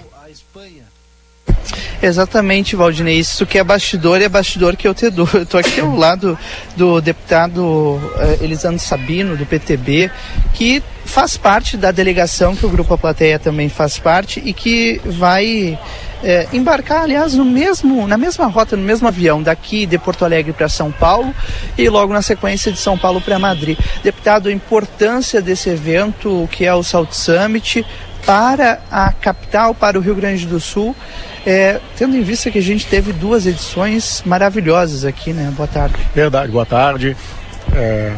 Exatamente, Valdinei. Isso que é bastidor é bastidor que eu te dou. Eu estou aqui ao lado do deputado uh, Elisandro Sabino, do PTB, que faz parte da delegação que o Grupo A Plateia também faz parte e que vai é, embarcar, aliás, no mesmo, na mesma rota, no mesmo avião, daqui de Porto Alegre para São Paulo e logo na sequência de São Paulo para Madrid. Deputado, a importância desse evento, que é o Salt Summit, para a capital, para o Rio Grande do Sul, é, tendo em vista que a gente teve duas edições maravilhosas aqui, né? Boa tarde. Verdade, boa tarde. É,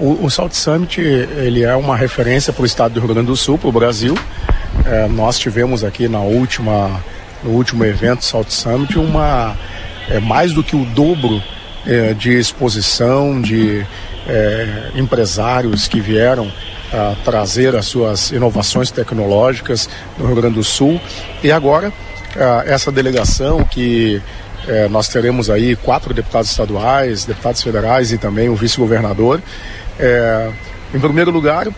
o, o Salt Summit ele é uma referência para o estado do Rio Grande do Sul, para o Brasil. É, nós tivemos aqui na última, no último evento Salt Summit uma é, mais do que o dobro é, de exposição de é, empresários que vieram a trazer as suas inovações tecnológicas no Rio Grande do Sul. E agora, essa delegação que é, nós teremos aí quatro deputados estaduais, deputados federais e também o vice-governador. É, em primeiro lugar,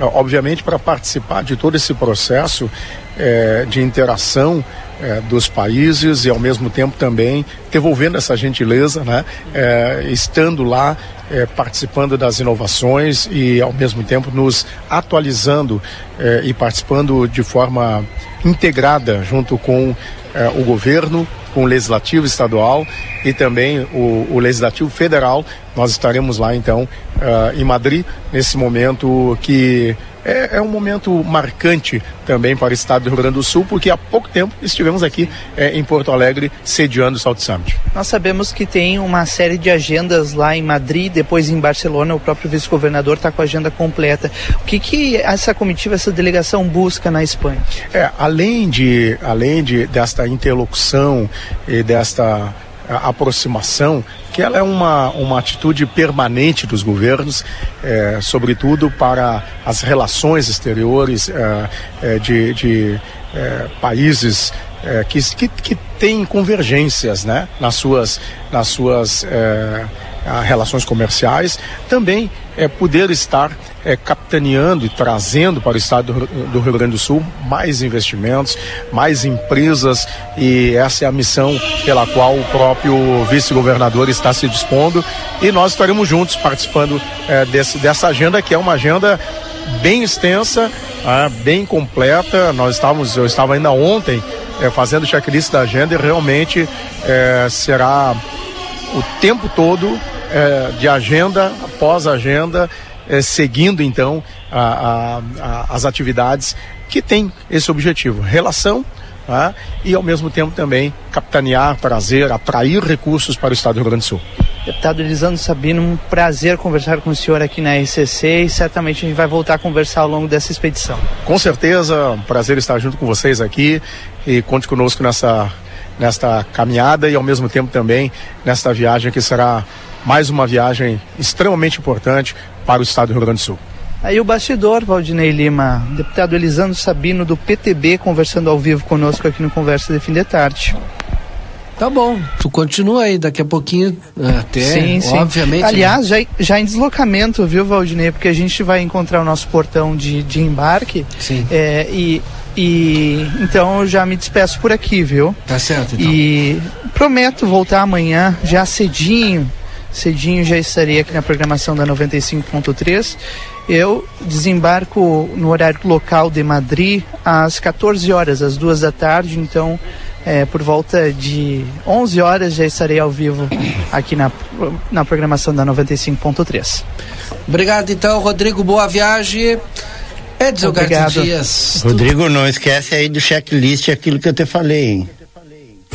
obviamente, para participar de todo esse processo é, de interação é, dos países e ao mesmo tempo também devolvendo essa gentileza, né, é, estando lá é, participando das inovações e ao mesmo tempo nos atualizando é, e participando de forma integrada junto com é, o governo, com o legislativo estadual e também o, o legislativo federal. Nós estaremos lá então em Madrid, nesse momento que é, é, um momento marcante também para o estado do Rio Grande do Sul, porque há pouco tempo estivemos aqui é, em Porto Alegre sediando o Salto Summit. Nós sabemos que tem uma série de agendas lá em Madrid, depois em Barcelona, o próprio vice-governador está com a agenda completa. O que, que essa comitiva, essa delegação busca na Espanha? É, além de, além de desta interlocução e desta aproximação, que ela é uma, uma atitude permanente dos governos, é, sobretudo para as relações exteriores é, é, de, de é, países é, que, que, que têm convergências né, nas suas, nas suas é, relações comerciais, também é poder estar é, capitaneando e trazendo para o estado do, Rio Grande do Sul mais investimentos, mais empresas e essa é a missão pela qual o próprio vice-governador está se dispondo e nós estaremos juntos participando é, desse, dessa agenda que é uma agenda bem extensa, é, bem completa. Nós estávamos, eu estava ainda ontem é, fazendo checklist da agenda e realmente é, será o tempo todo é, de agenda após agenda é, seguindo então a, a, a, as atividades que tem esse objetivo, relação né, e ao mesmo tempo também capitanear, trazer, atrair recursos para o Estado do Rio Grande do Sul. Deputado Elisandro Sabino, um prazer conversar com o senhor aqui na RCC e certamente a gente vai voltar a conversar ao longo dessa expedição. Com certeza, um prazer estar junto com vocês aqui e conte conosco nessa, nesta caminhada e ao mesmo tempo também nesta viagem que será mais uma viagem extremamente importante para o estado do Rio Grande do Sul. Aí o bastidor, Valdinei Lima, deputado Elisandro Sabino do PTB conversando ao vivo conosco aqui no Conversa de Fim de Tarde. Tá bom, tu continua aí daqui a pouquinho até, sim, sim. obviamente. Aliás, já, já em deslocamento, viu, Valdinei? Porque a gente vai encontrar o nosso portão de, de embarque. Sim. É, e, e então eu já me despeço por aqui, viu? Tá certo, então. E prometo voltar amanhã, já cedinho, cedinho já estaria aqui na programação da 95.3. Eu desembarco no horário local de Madrid às 14 horas, às duas da tarde, então é, por volta de 11 horas já estarei ao vivo aqui na, na programação da 95.3. Obrigado então, Rodrigo, boa viagem. Edson Dias. Rodrigo, não esquece aí do checklist aquilo que eu te falei, hein?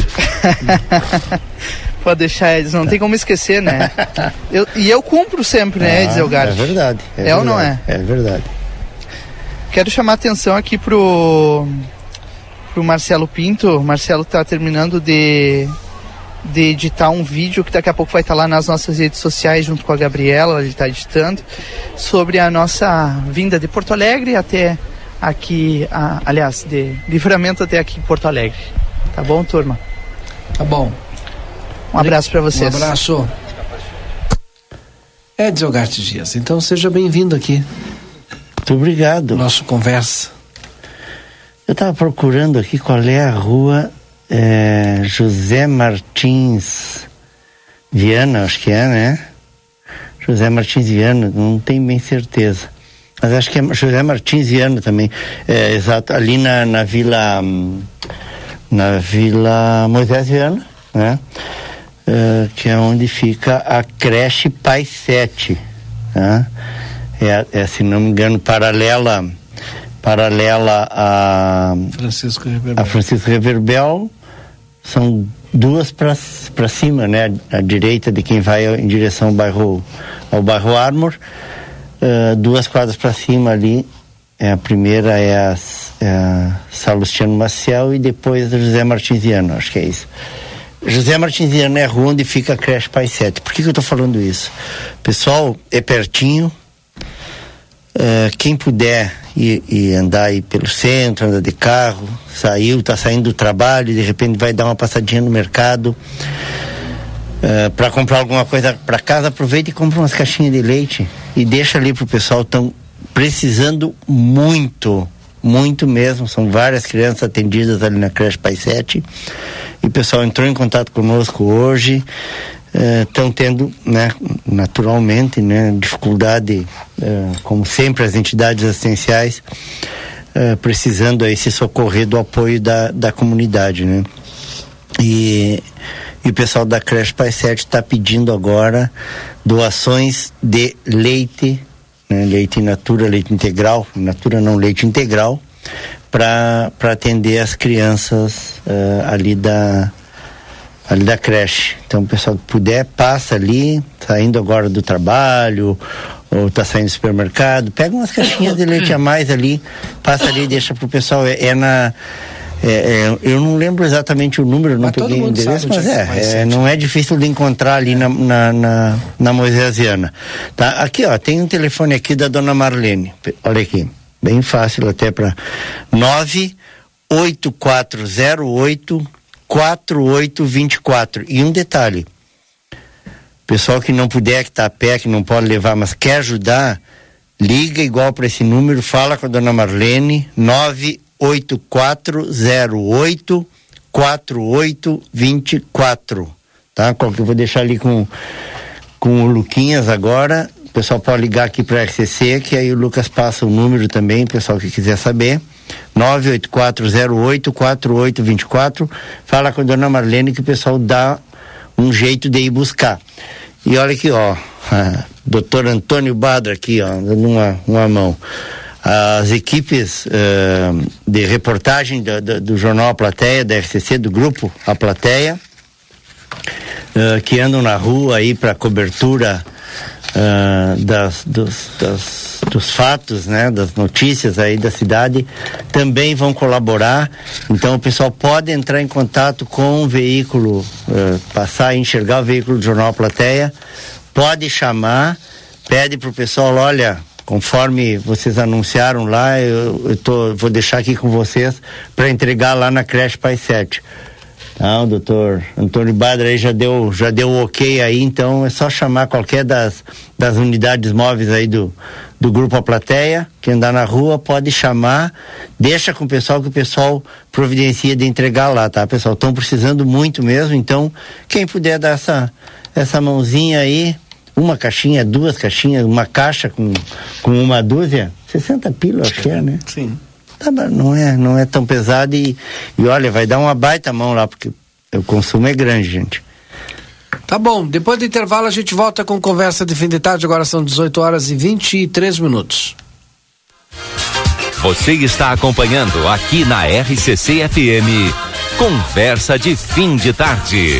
Pode deixar, Edson, não tem como esquecer, né? Eu, e eu cumpro sempre, né, Edson Elgarte? É verdade. É, é verdade, ou não é? É verdade. Quero chamar a atenção aqui pro, pro Marcelo Pinto. O Marcelo está terminando de, de editar um vídeo que daqui a pouco vai estar lá nas nossas redes sociais junto com a Gabriela, ele está editando, sobre a nossa vinda de Porto Alegre até aqui, a, aliás, de Livramento até aqui em Porto Alegre. Tá bom, turma? Tá bom. Um abraço para vocês. Um abraço. Edson Garte Dias, então seja bem-vindo aqui. Muito obrigado. Nosso conversa. Eu estava procurando aqui qual é a rua é, José Martins Viana, acho que é, né? José Martins Viana, não tenho bem certeza. Mas acho que é José Martins Viana também. É, exato, ali na, na Vila. Na Vila Moisés Viana, né? uh, que é onde fica a creche Pai 7. Né? É, é, se não me engano, paralela paralela a Francisco Reverbel. A Francisco Reverbel são duas para cima, né? A direita de quem vai em direção ao bairro ao bairro Armor, uh, duas quadras para cima ali. É, a primeira é a, é a Salustiano Maciel e depois a José Martinsiano, acho que é isso. José Martinsiano é a rua onde fica a creche Pai 7. Por que, que eu estou falando isso? Pessoal, é pertinho. Uh, quem puder ir, ir, andar aí pelo centro, andar de carro, saiu, está saindo do trabalho, de repente vai dar uma passadinha no mercado. Uh, para comprar alguma coisa para casa, aproveita e compra umas caixinhas de leite e deixa ali pro pessoal estão precisando muito, muito mesmo. São várias crianças atendidas ali na creche Pai 7 e o pessoal entrou em contato conosco hoje, estão tendo, né, naturalmente, né, dificuldade, uh, como sempre, as entidades assistenciais, uh, precisando aí se socorrer do apoio da, da comunidade, né. E E o pessoal da creche Pai 7 está pedindo agora doações de leite, né, leite in natura, leite integral, in natura não leite integral, para atender as crianças uh, ali da ali da creche. Então, o pessoal que puder, passa ali, saindo agora do trabalho, ou tá saindo do supermercado, pega umas caixinhas de leite a mais ali, passa ali e deixa pro pessoal. É, é na. É, é, eu não lembro exatamente o número, não mas peguei o endereço, mas é, é não é difícil de encontrar ali na, na, na, na Moisesiana. Tá? Aqui, ó, tem um telefone aqui da dona Marlene. Olha aqui, bem fácil até para 98408 4824. E um detalhe: pessoal que não puder, que está a pé, que não pode levar, mas quer ajudar, liga igual para esse número, fala com a dona Marlene, 98408 4824. Tá? Qual que eu vou deixar ali com, com o Luquinhas agora. O pessoal pode ligar aqui para a RCC, que aí o Lucas passa o número também, pessoal que quiser saber. 984084824. Fala com a dona Marlene que o pessoal dá um jeito de ir buscar. E olha aqui, ó, doutor Antônio Badra aqui, ó, dando uma, uma mão. As equipes uh, de reportagem do, do, do, jornal A Plateia, da RCC, do grupo A Plateia, uh, que andam na rua aí para cobertura uh, das, dos, das, dos fatos, né, das notícias aí da cidade, também vão colaborar. Então o pessoal pode entrar em contato com o veículo, uh, passar a enxergar o veículo do Jornal Plateia, pode chamar, pede para o pessoal, olha, conforme vocês anunciaram lá, eu, eu tô, vou deixar aqui com vocês para entregar lá na creche Pai 7. Não, o doutor Antônio Badra aí já deu, já deu o ok aí, então é só chamar qualquer das, das unidades móveis aí do, do grupo A Plateia, que andar na rua, pode chamar, deixa com o pessoal que o pessoal providencia de entregar lá, tá, pessoal? Estão precisando muito mesmo, então quem puder dar essa, essa mãozinha aí, uma caixinha, duas caixinhas, uma caixa com, com uma dúzia, 60 pílulas, acho que é, né? Sim. Tá, não é, não é tão pesado e, e olha, vai dar uma baita mão lá, porque o consumo é grande, gente. Tá bom, depois do intervalo a gente volta com conversa de fim de tarde, agora são 18 horas e 23 minutos. Você está acompanhando aqui na RCC FM, conversa de fim de tarde.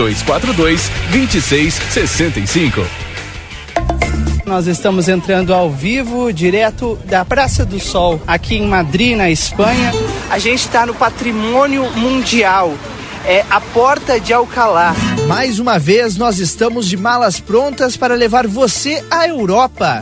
3242 2665. Nós estamos entrando ao vivo, direto da Praça do Sol, aqui em Madrid, na Espanha. A gente está no Patrimônio Mundial. É a Porta de Alcalá. Mais uma vez, nós estamos de malas prontas para levar você à Europa.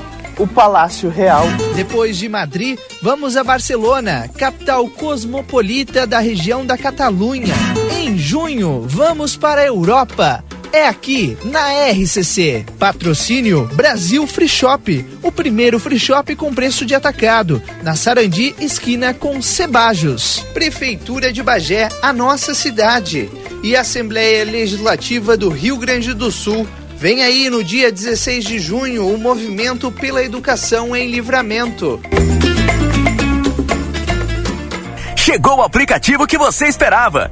O Palácio Real. Depois de Madrid, vamos a Barcelona, capital cosmopolita da região da Catalunha. Em junho, vamos para a Europa. É aqui, na RCC. Patrocínio Brasil Free Shop. O primeiro free shop com preço de atacado. Na Sarandi, esquina com Cebajos. Prefeitura de Bagé, a nossa cidade. E Assembleia Legislativa do Rio Grande do Sul Vem aí no dia 16 de junho o movimento pela educação em livramento. Chegou o aplicativo que você esperava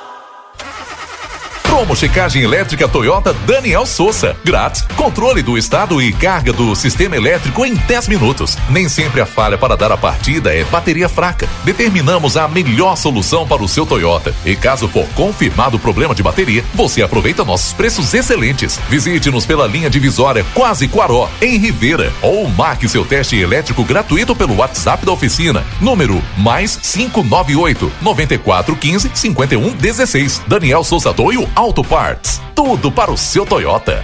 Promo checagem elétrica Toyota Daniel Souza. Grátis. Controle do estado e carga do sistema elétrico em 10 minutos. Nem sempre a falha para dar a partida é bateria fraca. Determinamos a melhor solução para o seu Toyota. E caso for confirmado o problema de bateria, você aproveita nossos preços excelentes. Visite-nos pela linha divisória Quase Quaró, em Rivera. Ou marque seu teste elétrico gratuito pelo WhatsApp da oficina. Número mais 598 9415 5116. Daniel Souza Toio Auto Parts. Tudo para o seu Toyota.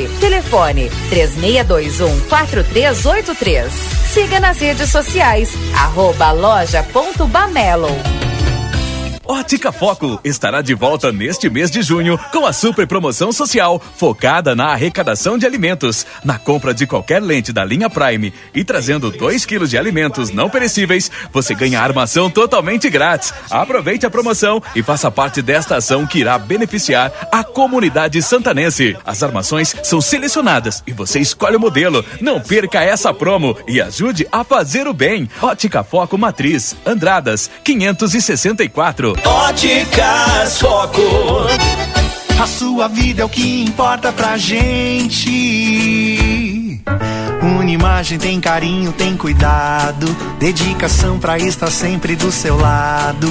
Telefone 3621 4383. Siga nas redes sociais, arroba loja.bamelo. Ótica Foco estará de volta neste mês de junho com a super promoção social focada na arrecadação de alimentos. Na compra de qualquer lente da linha Prime e trazendo 2 quilos de alimentos não perecíveis, você ganha armação totalmente grátis. Aproveite a promoção e faça parte desta ação que irá beneficiar a comunidade santanense. As armações são selecionadas e você escolhe o modelo. Não perca essa promo e ajude a fazer o bem. Ótica Foco Matriz, Andradas, 564. Óticas Foco. A sua vida é o que importa pra gente. Unimagem tem carinho, tem cuidado, dedicação pra estar sempre do seu lado.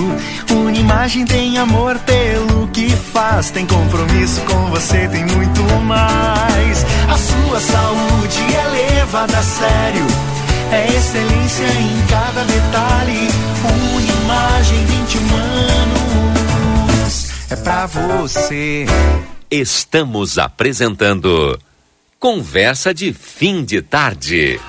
Unimagem tem amor pelo que faz, tem compromisso com você, tem muito mais. A sua saúde é levada a sério, é excelência em cada detalhe. Unimagem 21 anos, é pra você. Estamos apresentando Conversa de Fim de Tarde.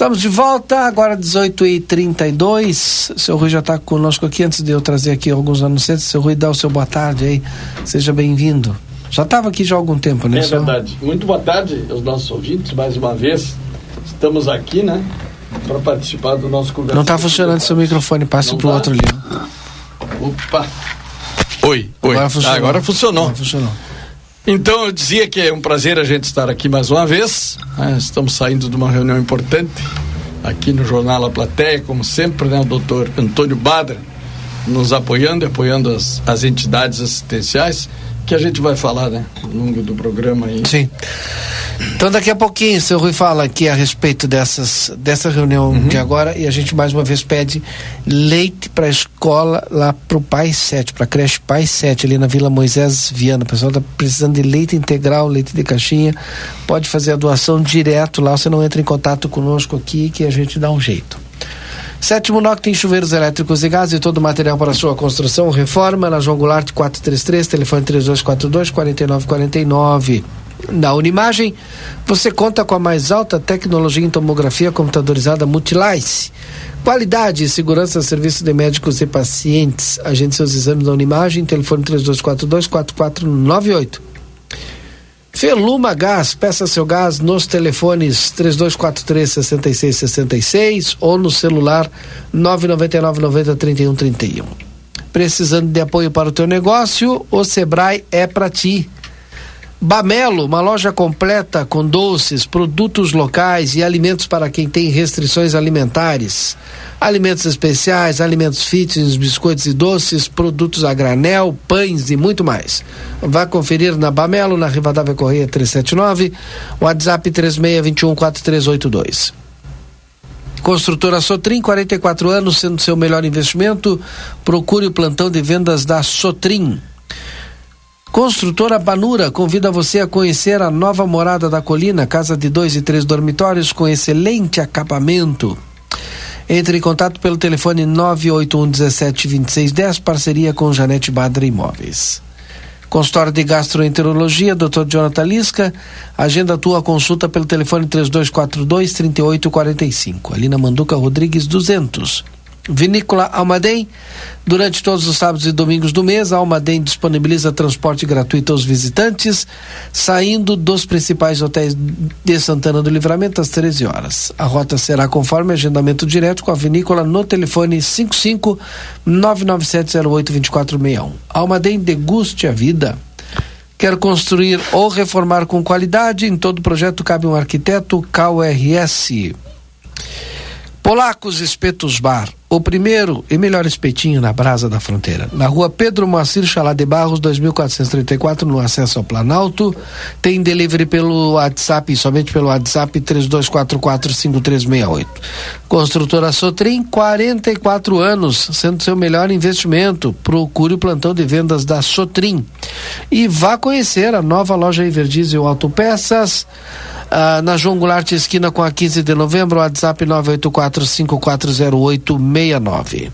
Estamos de volta, agora 18h32. Seu Rui já está conosco aqui. Antes de eu trazer aqui alguns anunciantes, seu Rui, dá o seu boa tarde aí. Seja bem-vindo. Já estava aqui já há algum tempo, né? É senhor? verdade. Muito boa tarde aos nossos ouvintes, mais uma vez. Estamos aqui, né, para participar do nosso conversa. Não está funcionando seu microfone, passe Não pro tá? outro ali. Opa! Oi, oi. Agora funcionou. Ah, agora funcionou. Agora funcionou. Então eu dizia que é um prazer a gente estar aqui mais uma vez. né? Estamos saindo de uma reunião importante aqui no Jornal A Plateia, como sempre, né? O doutor Antônio Badra nos apoiando apoiando as, as entidades assistenciais, que a gente vai falar, né? Ao longo do programa aí. Sim. Então daqui a pouquinho o seu Rui fala aqui a respeito dessas, dessa reunião Uhum. de agora e a gente mais uma vez pede leite para a escola lá pro Pai 7, para a creche Pai 7 ali na Vila Moisés Viana. O pessoal tá precisando de leite integral, leite de caixinha. Pode fazer a doação direto lá, você não entra em contato conosco aqui que a gente dá um jeito. Sétimo NOC tem chuveiros elétricos e gás e todo o material para sua construção, reforma na João Goulart 433, telefone 3242 4949. Na Unimagem, você conta com a mais alta tecnologia em tomografia computadorizada Multilice. Qualidade e segurança serviço de médicos e pacientes. Agende seus exames na Unimagem, telefone 3242 4498. Feluma Gás, peça seu gás nos telefones 3243 6666 ou no celular 999 90 31 31. Precisando de apoio para o teu negócio, o Sebrae é para ti. Bamelo, uma loja completa com doces, produtos locais e alimentos para quem tem restrições alimentares. Alimentos especiais, alimentos fitness, biscoitos e doces, produtos a granel, pães e muito mais. Vá conferir na Bamelo, na Rivadavia Correia 379, WhatsApp 36214382. Construtora Sotrim, 44 anos, sendo seu melhor investimento. Procure o plantão de vendas da Sotrim. Construtora Banura convida você a conhecer a nova morada da colina, casa de dois e três dormitórios com excelente acabamento. Entre em contato pelo telefone 981 17 26 10, parceria com Janete Badra Imóveis. Consultório de Gastroenterologia, Dr. Jonathan Lisca. Agenda tua consulta pelo telefone 3242 3845. Ali na Manduca Rodrigues 200. Vinícola Almaden. Durante todos os sábados e domingos do mês, a Almaden disponibiliza transporte gratuito aos visitantes, saindo dos principais hotéis de Santana do Livramento às 13 horas. A rota será conforme agendamento direto com a vinícola no telefone 55 99708 2461. Almaden deguste a vida. Quer construir ou reformar com qualidade? Em todo projeto cabe um arquiteto KRS. Polacos Espetos Bar. O primeiro e melhor espetinho na Brasa da Fronteira. Na rua Pedro Moacir Chalá de Barros, 2434, no acesso ao Planalto. Tem delivery pelo WhatsApp, somente pelo WhatsApp 32445368. Construtora Sotrim, 44 anos, sendo seu melhor investimento. Procure o plantão de vendas da Sotrim. E vá conhecer a nova loja Everdiesel Autopeças. Ah, na João Goulart, esquina com a 15 de novembro, WhatsApp 984540869. O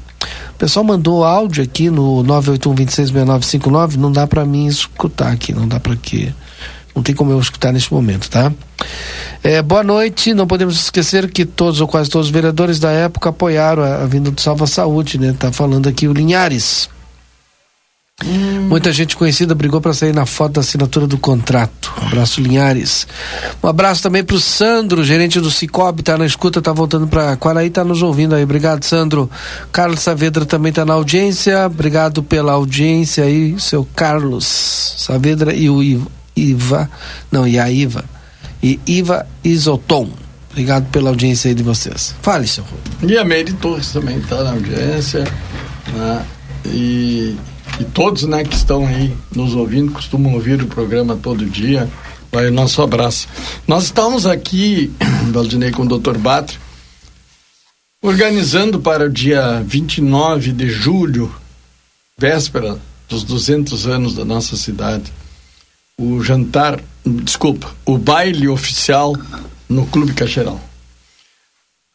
pessoal mandou áudio aqui no 981266959, não dá para mim escutar aqui, não dá para que não tem como eu escutar neste momento, tá? É, boa noite, não podemos esquecer que todos ou quase todos os vereadores da época apoiaram a, a vinda do Salva Saúde, né? Tá falando aqui o Linhares. Muita gente conhecida brigou para sair na foto da assinatura do contrato. Um abraço, Linhares. Um abraço também para o Sandro, gerente do Cicobi, tá na escuta, tá voltando para Quaraí, tá nos ouvindo aí. Obrigado, Sandro. Carlos Saavedra também tá na audiência. Obrigado pela audiência aí, seu Carlos Saavedra e o Iva, Iva não, e a Iva. E Iva Isoton. Obrigado pela audiência aí de vocês. Fale, seu. E a Meire Torres também está na audiência. Né? E e todos né, que estão aí nos ouvindo, costumam ouvir o programa todo dia. Vai o nosso abraço. Nós estamos aqui, Valdinei, com o Dr. Batro, organizando para o dia 29 de julho, véspera dos 200 anos da nossa cidade, o jantar, desculpa, o baile oficial no Clube Cacheral.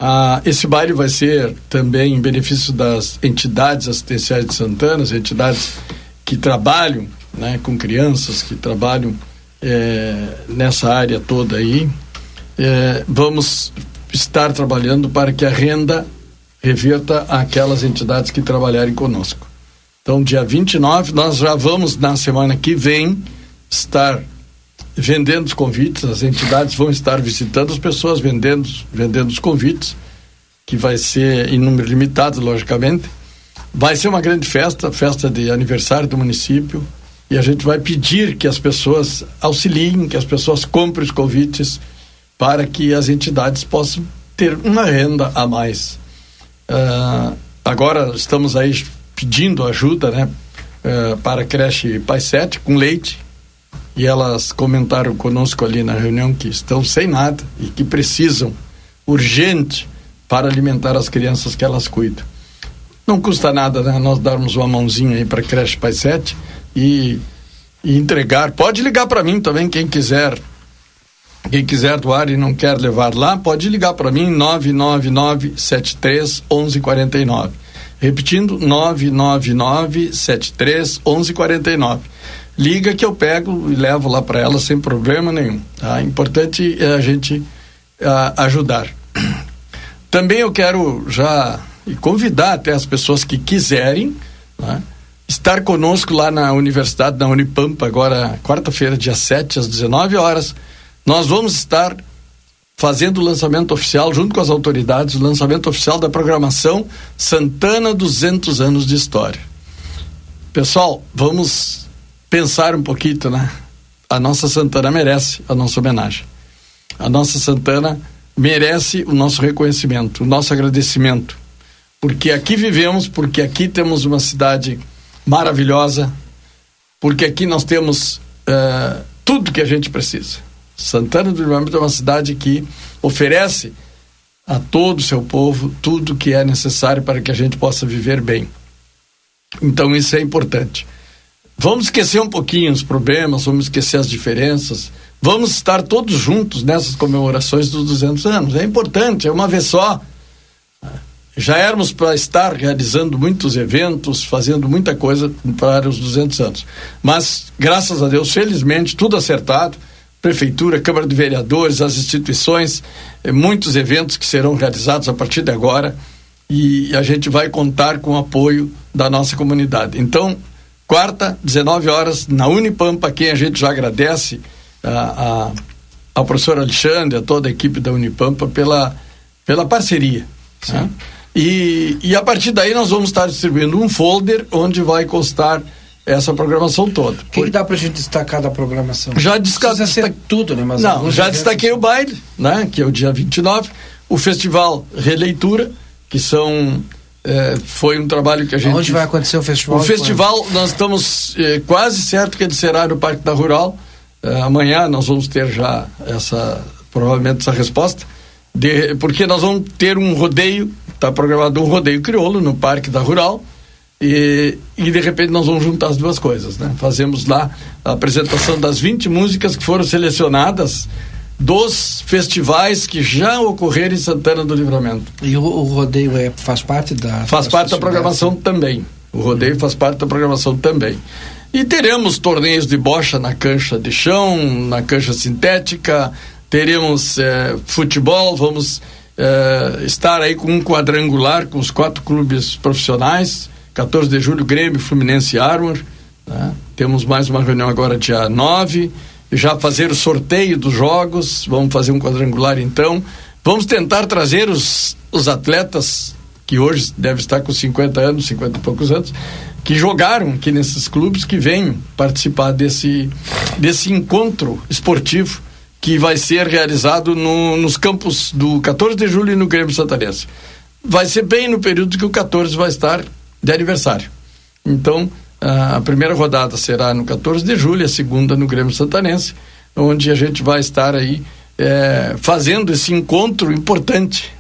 Ah, esse baile vai ser também em benefício das entidades assistenciais de Santana, as entidades que trabalham né, com crianças, que trabalham é, nessa área toda aí. É, vamos estar trabalhando para que a renda reverta àquelas entidades que trabalharem conosco. Então, dia 29, nós já vamos, na semana que vem, estar vendendo os convites, as entidades vão estar visitando as pessoas, vendendo, vendendo os convites, que vai ser em número limitado, logicamente. Vai ser uma grande festa, festa de aniversário do município, e a gente vai pedir que as pessoas auxiliem, que as pessoas comprem os convites, para que as entidades possam ter uma renda a mais. Uh, agora estamos aí pedindo ajuda, né, uh, para a creche Pai 7 com leite, e elas comentaram conosco ali na reunião que estão sem nada e que precisam urgente para alimentar as crianças que elas cuidam. Não custa nada né, nós darmos uma mãozinha aí para a creche Pai 7 e, e entregar. Pode ligar para mim também, quem quiser. Quem quiser doar e não quer levar lá, pode ligar para mim, 999 73 1149. Repetindo, 999 73 1149 liga que eu pego e levo lá para ela sem problema nenhum. Tá? Importante é a gente uh, ajudar. Também eu quero já convidar até as pessoas que quiserem né, estar conosco lá na Universidade da Unipampa, agora quarta-feira, dia 7, às 19 horas. Nós vamos estar fazendo o lançamento oficial, junto com as autoridades, o lançamento oficial da programação Santana 200 anos de história. Pessoal, vamos pensar um pouquinho, né? A nossa Santana merece a nossa homenagem. A nossa Santana merece o nosso reconhecimento, o nosso agradecimento. Porque aqui vivemos, porque aqui temos uma cidade maravilhosa, porque aqui nós temos uh, tudo que a gente precisa. Santana do Livramento é uma cidade que oferece a todo o seu povo tudo que é necessário para que a gente possa viver bem. Então isso é importante. Vamos esquecer um pouquinho os problemas, vamos esquecer as diferenças, vamos estar todos juntos nessas comemorações dos 200 anos. É importante, é uma vez só. Já éramos para estar realizando muitos eventos, fazendo muita coisa para os 200 anos. Mas, graças a Deus, felizmente, tudo acertado. Prefeitura, Câmara de Vereadores, as instituições, eh, muitos eventos que serão realizados a partir de agora e a gente vai contar com o apoio da nossa comunidade. Então, Quarta, 19 horas, na Unipampa, a quem a gente já agradece a, a, ao professor Alexandre, a toda a equipe da Unipampa pela, pela parceria. Né? E, e a partir daí nós vamos estar distribuindo um folder onde vai constar essa programação toda. O que, que dá pra gente destacar da programação? Já destaca, tudo, né? Mas não, já destaquei o baile, né? Que é o dia 29, o festival Releitura, que são É, foi um trabalho que a gente. Onde vai acontecer o festival? O festival, nós estamos é, quase certo que ele será no Parque da Rural. É, amanhã nós vamos ter já essa, provavelmente essa resposta. De, porque nós vamos ter um rodeio, está programado um rodeio crioulo no Parque da Rural. E, e de repente nós vamos juntar as duas coisas, né? Fazemos lá a apresentação das 20 músicas que foram selecionadas dos festivais que já ocorreram em Santana do Livramento. E o, o rodeio é, faz parte da. Faz parte da programação também. O rodeio faz parte da programação também. E teremos torneios de bocha na cancha de chão, na cancha sintética, teremos é, futebol, vamos é, estar aí com um quadrangular com os quatro clubes profissionais 14 de julho, Grêmio, Fluminense e Armor. Né? Temos mais uma reunião agora dia 9. Já fazer o sorteio dos jogos. Vamos fazer um quadrangular então. Vamos tentar trazer os, os atletas que hoje deve estar com 50 anos, 50 e poucos anos, que jogaram aqui nesses clubes, que venham participar desse, desse encontro esportivo que vai ser realizado no, nos campos do 14 de julho e no Grêmio Santarense. Vai ser bem no período que o 14 vai estar de aniversário. Então, a primeira rodada será no 14 de julho, a segunda no Grêmio Santanense, onde a gente vai estar aí é, fazendo esse encontro importante.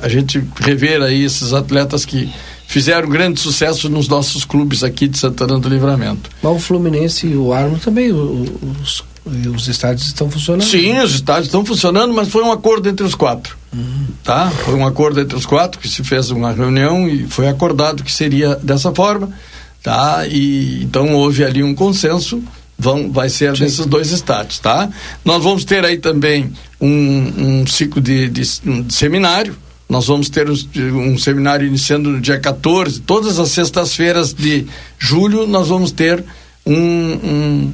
A gente rever aí esses atletas que fizeram grande sucesso nos nossos clubes aqui de Santana do Livramento. Mas o Fluminense e o Armo também, os, os estádios estão funcionando? Sim, os estádios estão funcionando, mas foi um acordo entre os quatro. Uhum. Tá? Foi um acordo entre os quatro que se fez uma reunião e foi acordado que seria dessa forma. Tá? E então houve ali um consenso. Vão, vai ser Sim. nesses dois estádios, tá? Nós vamos ter aí também um, um ciclo de, de, de seminário, nós vamos ter um seminário iniciando no dia 14. Todas as sextas-feiras de julho, nós vamos ter um, um,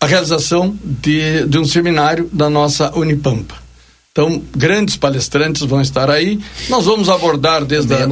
a realização de, de um seminário da nossa Unipampa. Então, grandes palestrantes vão estar aí. Nós vamos abordar desde, é a,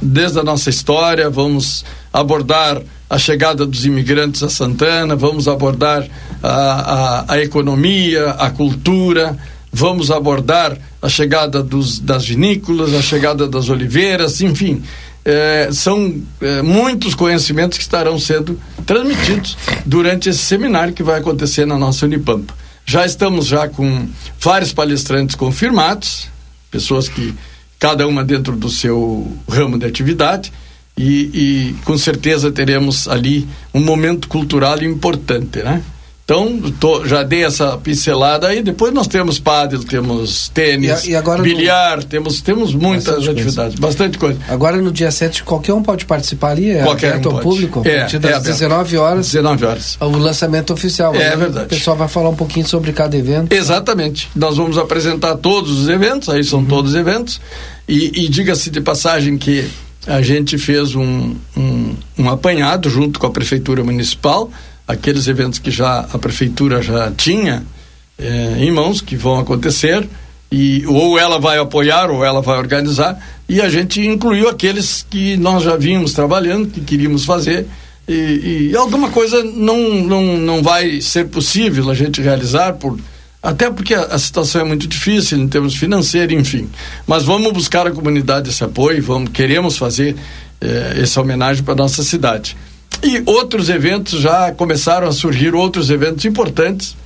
desde a nossa história, vamos abordar a chegada dos imigrantes a Santana, vamos abordar a, a, a economia, a cultura, vamos abordar a chegada dos, das vinícolas, a chegada das oliveiras, enfim. É, são é, muitos conhecimentos que estarão sendo transmitidos durante esse seminário que vai acontecer na nossa Unipampa. Já estamos já com vários palestrantes confirmados, pessoas que cada uma dentro do seu ramo de atividade e, e com certeza teremos ali um momento cultural importante, né? Então, tô, já dei essa pincelada aí. Depois nós temos pádel, temos tênis, e, e agora bilhar, no... temos, temos muitas bastante atividades, coisa. bastante coisa. Agora no dia 7, qualquer um pode participar ali? É qualquer aberto um ao público? É, a partir das é 19 horas. 19 horas. O lançamento oficial. É verdade. O pessoal vai falar um pouquinho sobre cada evento. Exatamente. Nós vamos apresentar todos os eventos, aí são uhum. todos eventos. E, e diga-se de passagem que a gente fez um, um, um apanhado junto com a Prefeitura Municipal aqueles eventos que já a prefeitura já tinha é, em mãos que vão acontecer e ou ela vai apoiar ou ela vai organizar e a gente incluiu aqueles que nós já vínhamos trabalhando que queríamos fazer e, e alguma coisa não, não não vai ser possível a gente realizar por até porque a, a, situação é muito difícil em termos financeiros, enfim. Mas vamos buscar a comunidade esse apoio, vamos queremos fazer eh, essa homenagem para nossa cidade. E outros eventos já começaram a surgir, outros eventos importantes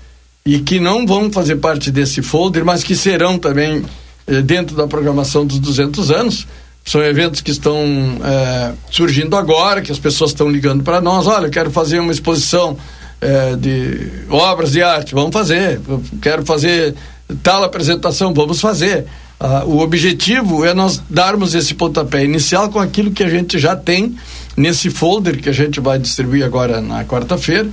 e que não vão fazer parte desse folder, mas que serão também eh, dentro da programação dos 200 anos. São eventos que estão eh, surgindo agora, que as pessoas estão ligando para nós. Olha, eu quero fazer uma exposição eh, de obras de arte, vamos fazer. Eu quero fazer tal apresentação, vamos fazer. Ah, o objetivo é nós darmos esse pontapé inicial com aquilo que a gente já tem nesse folder que a gente vai distribuir agora na quarta-feira,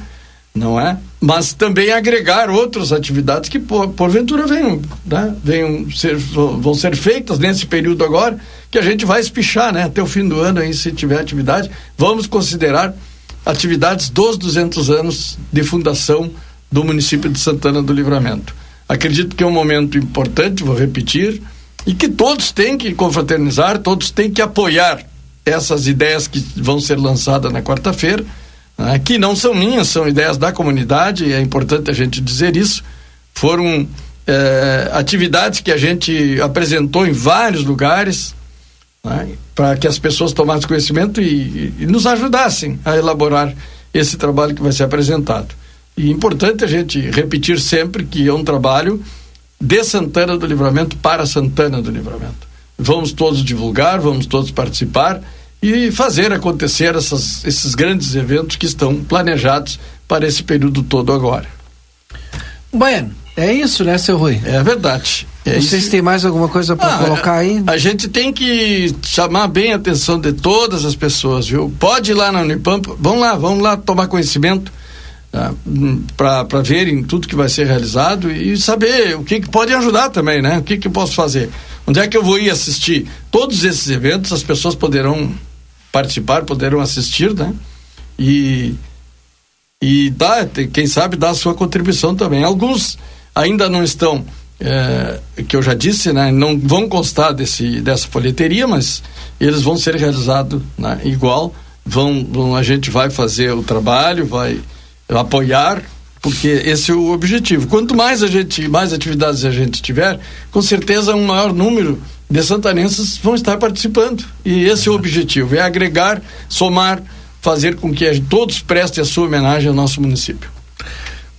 não é? Mas também agregar outras atividades que por, porventura venham, né? venham ser, vão ser feitas nesse período agora, que a gente vai espichar, né? Até o fim do ano aí, se tiver atividade, vamos considerar atividades dos 200 anos de fundação do município de Santana do Livramento. Acredito que é um momento importante, vou repetir, e que todos têm que confraternizar, todos têm que apoiar essas ideias que vão ser lançadas na quarta-feira, né, que não são minhas, são ideias da comunidade, e é importante a gente dizer isso. Foram é, atividades que a gente apresentou em vários lugares, né? para que as pessoas tomassem conhecimento e, e, nos ajudassem a elaborar esse trabalho que vai ser apresentado. E é importante a gente repetir sempre que é um trabalho de Santana do Livramento para Santana do Livramento. Vamos todos divulgar, vamos todos participar e fazer acontecer essas, esses grandes eventos que estão planejados para esse período todo agora. Bueno, é isso, né, seu Rui? É verdade. É Não sei isso. se tem mais alguma coisa para Ah, colocar aí. A gente tem que chamar bem a atenção de todas as pessoas, viu? Pode ir lá na Unipampa, vamos lá, vamos lá tomar conhecimento tá? para verem tudo que vai ser realizado e saber o que, que pode ajudar também, né? O que, que eu posso fazer? Onde é que eu vou ir assistir? Todos esses eventos as pessoas poderão participar, poderão assistir, né? E e dá, quem sabe dá a sua contribuição também. Alguns ainda não estão, é, que eu já disse, né, não vão constar desse, dessa folheteria, mas eles vão ser realizados né, igual. Vão, vão, a gente vai fazer o trabalho, vai apoiar, porque esse é o objetivo. Quanto mais a gente, mais atividades a gente tiver, com certeza um maior número de santanenses vão estar participando. E esse é o objetivo, é agregar, somar, fazer com que todos prestem a sua homenagem ao nosso município.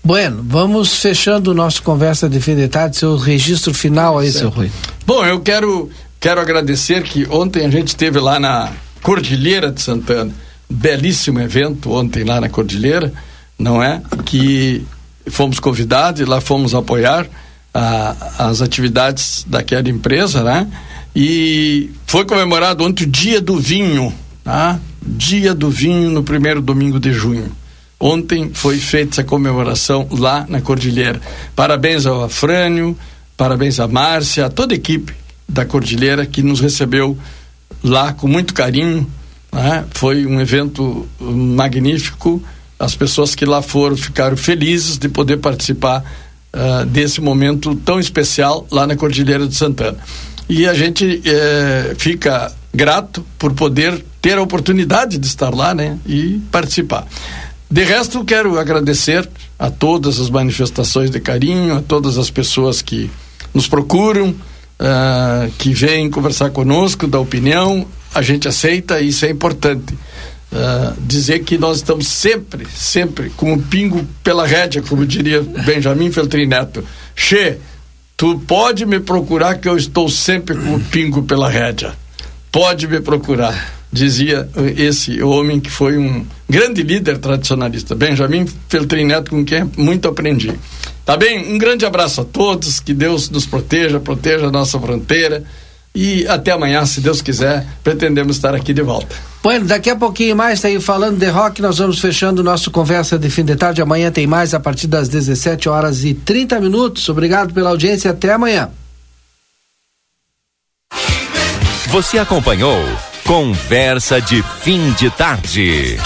Bueno, vamos fechando o nosso conversa de fim de tarde, seu registro final aí, seu Rui. Bom, eu quero, quero agradecer que ontem a gente esteve lá na Cordilheira de Santana. Belíssimo evento ontem lá na Cordilheira, não é? Que fomos convidados e lá fomos apoiar ah, as atividades daquela empresa, né? E foi comemorado ontem o Dia do Vinho, tá? Dia do Vinho no primeiro domingo de junho. Ontem foi feita essa comemoração lá na Cordilheira. Parabéns ao Afrânio, parabéns à Márcia, a toda a equipe da Cordilheira que nos recebeu lá com muito carinho. né? Foi um evento hum, magnífico. As pessoas que lá foram ficaram felizes de poder participar ah, desse momento tão especial lá na Cordilheira de Santana. E a gente eh, fica grato por poder ter a oportunidade de estar lá né? e participar. De resto, quero agradecer a todas as manifestações de carinho, a todas as pessoas que nos procuram, ah, que vêm conversar conosco, dar opinião. A gente aceita e isso é importante. Ah, dizer que nós estamos sempre, sempre com o pingo pela rédea, como diria Benjamin Feltrin Neto. Che, tu pode me procurar que eu estou sempre com o pingo pela rédea. Pode me procurar, dizia eh, esse homem que foi um grande líder tradicionalista, Benjamin Feltrin Neto, com quem muito aprendi. Tá bem? Um grande abraço a todos, que Deus nos proteja, proteja a nossa fronteira e até amanhã, se Deus quiser, pretendemos estar aqui de volta. Bueno, daqui a pouquinho mais, tá aí falando de rock, nós vamos fechando o nosso conversa de fim de tarde. Amanhã tem mais a partir das 17 horas e 30 minutos. Obrigado pela audiência, até amanhã. Você acompanhou Conversa de Fim de Tarde.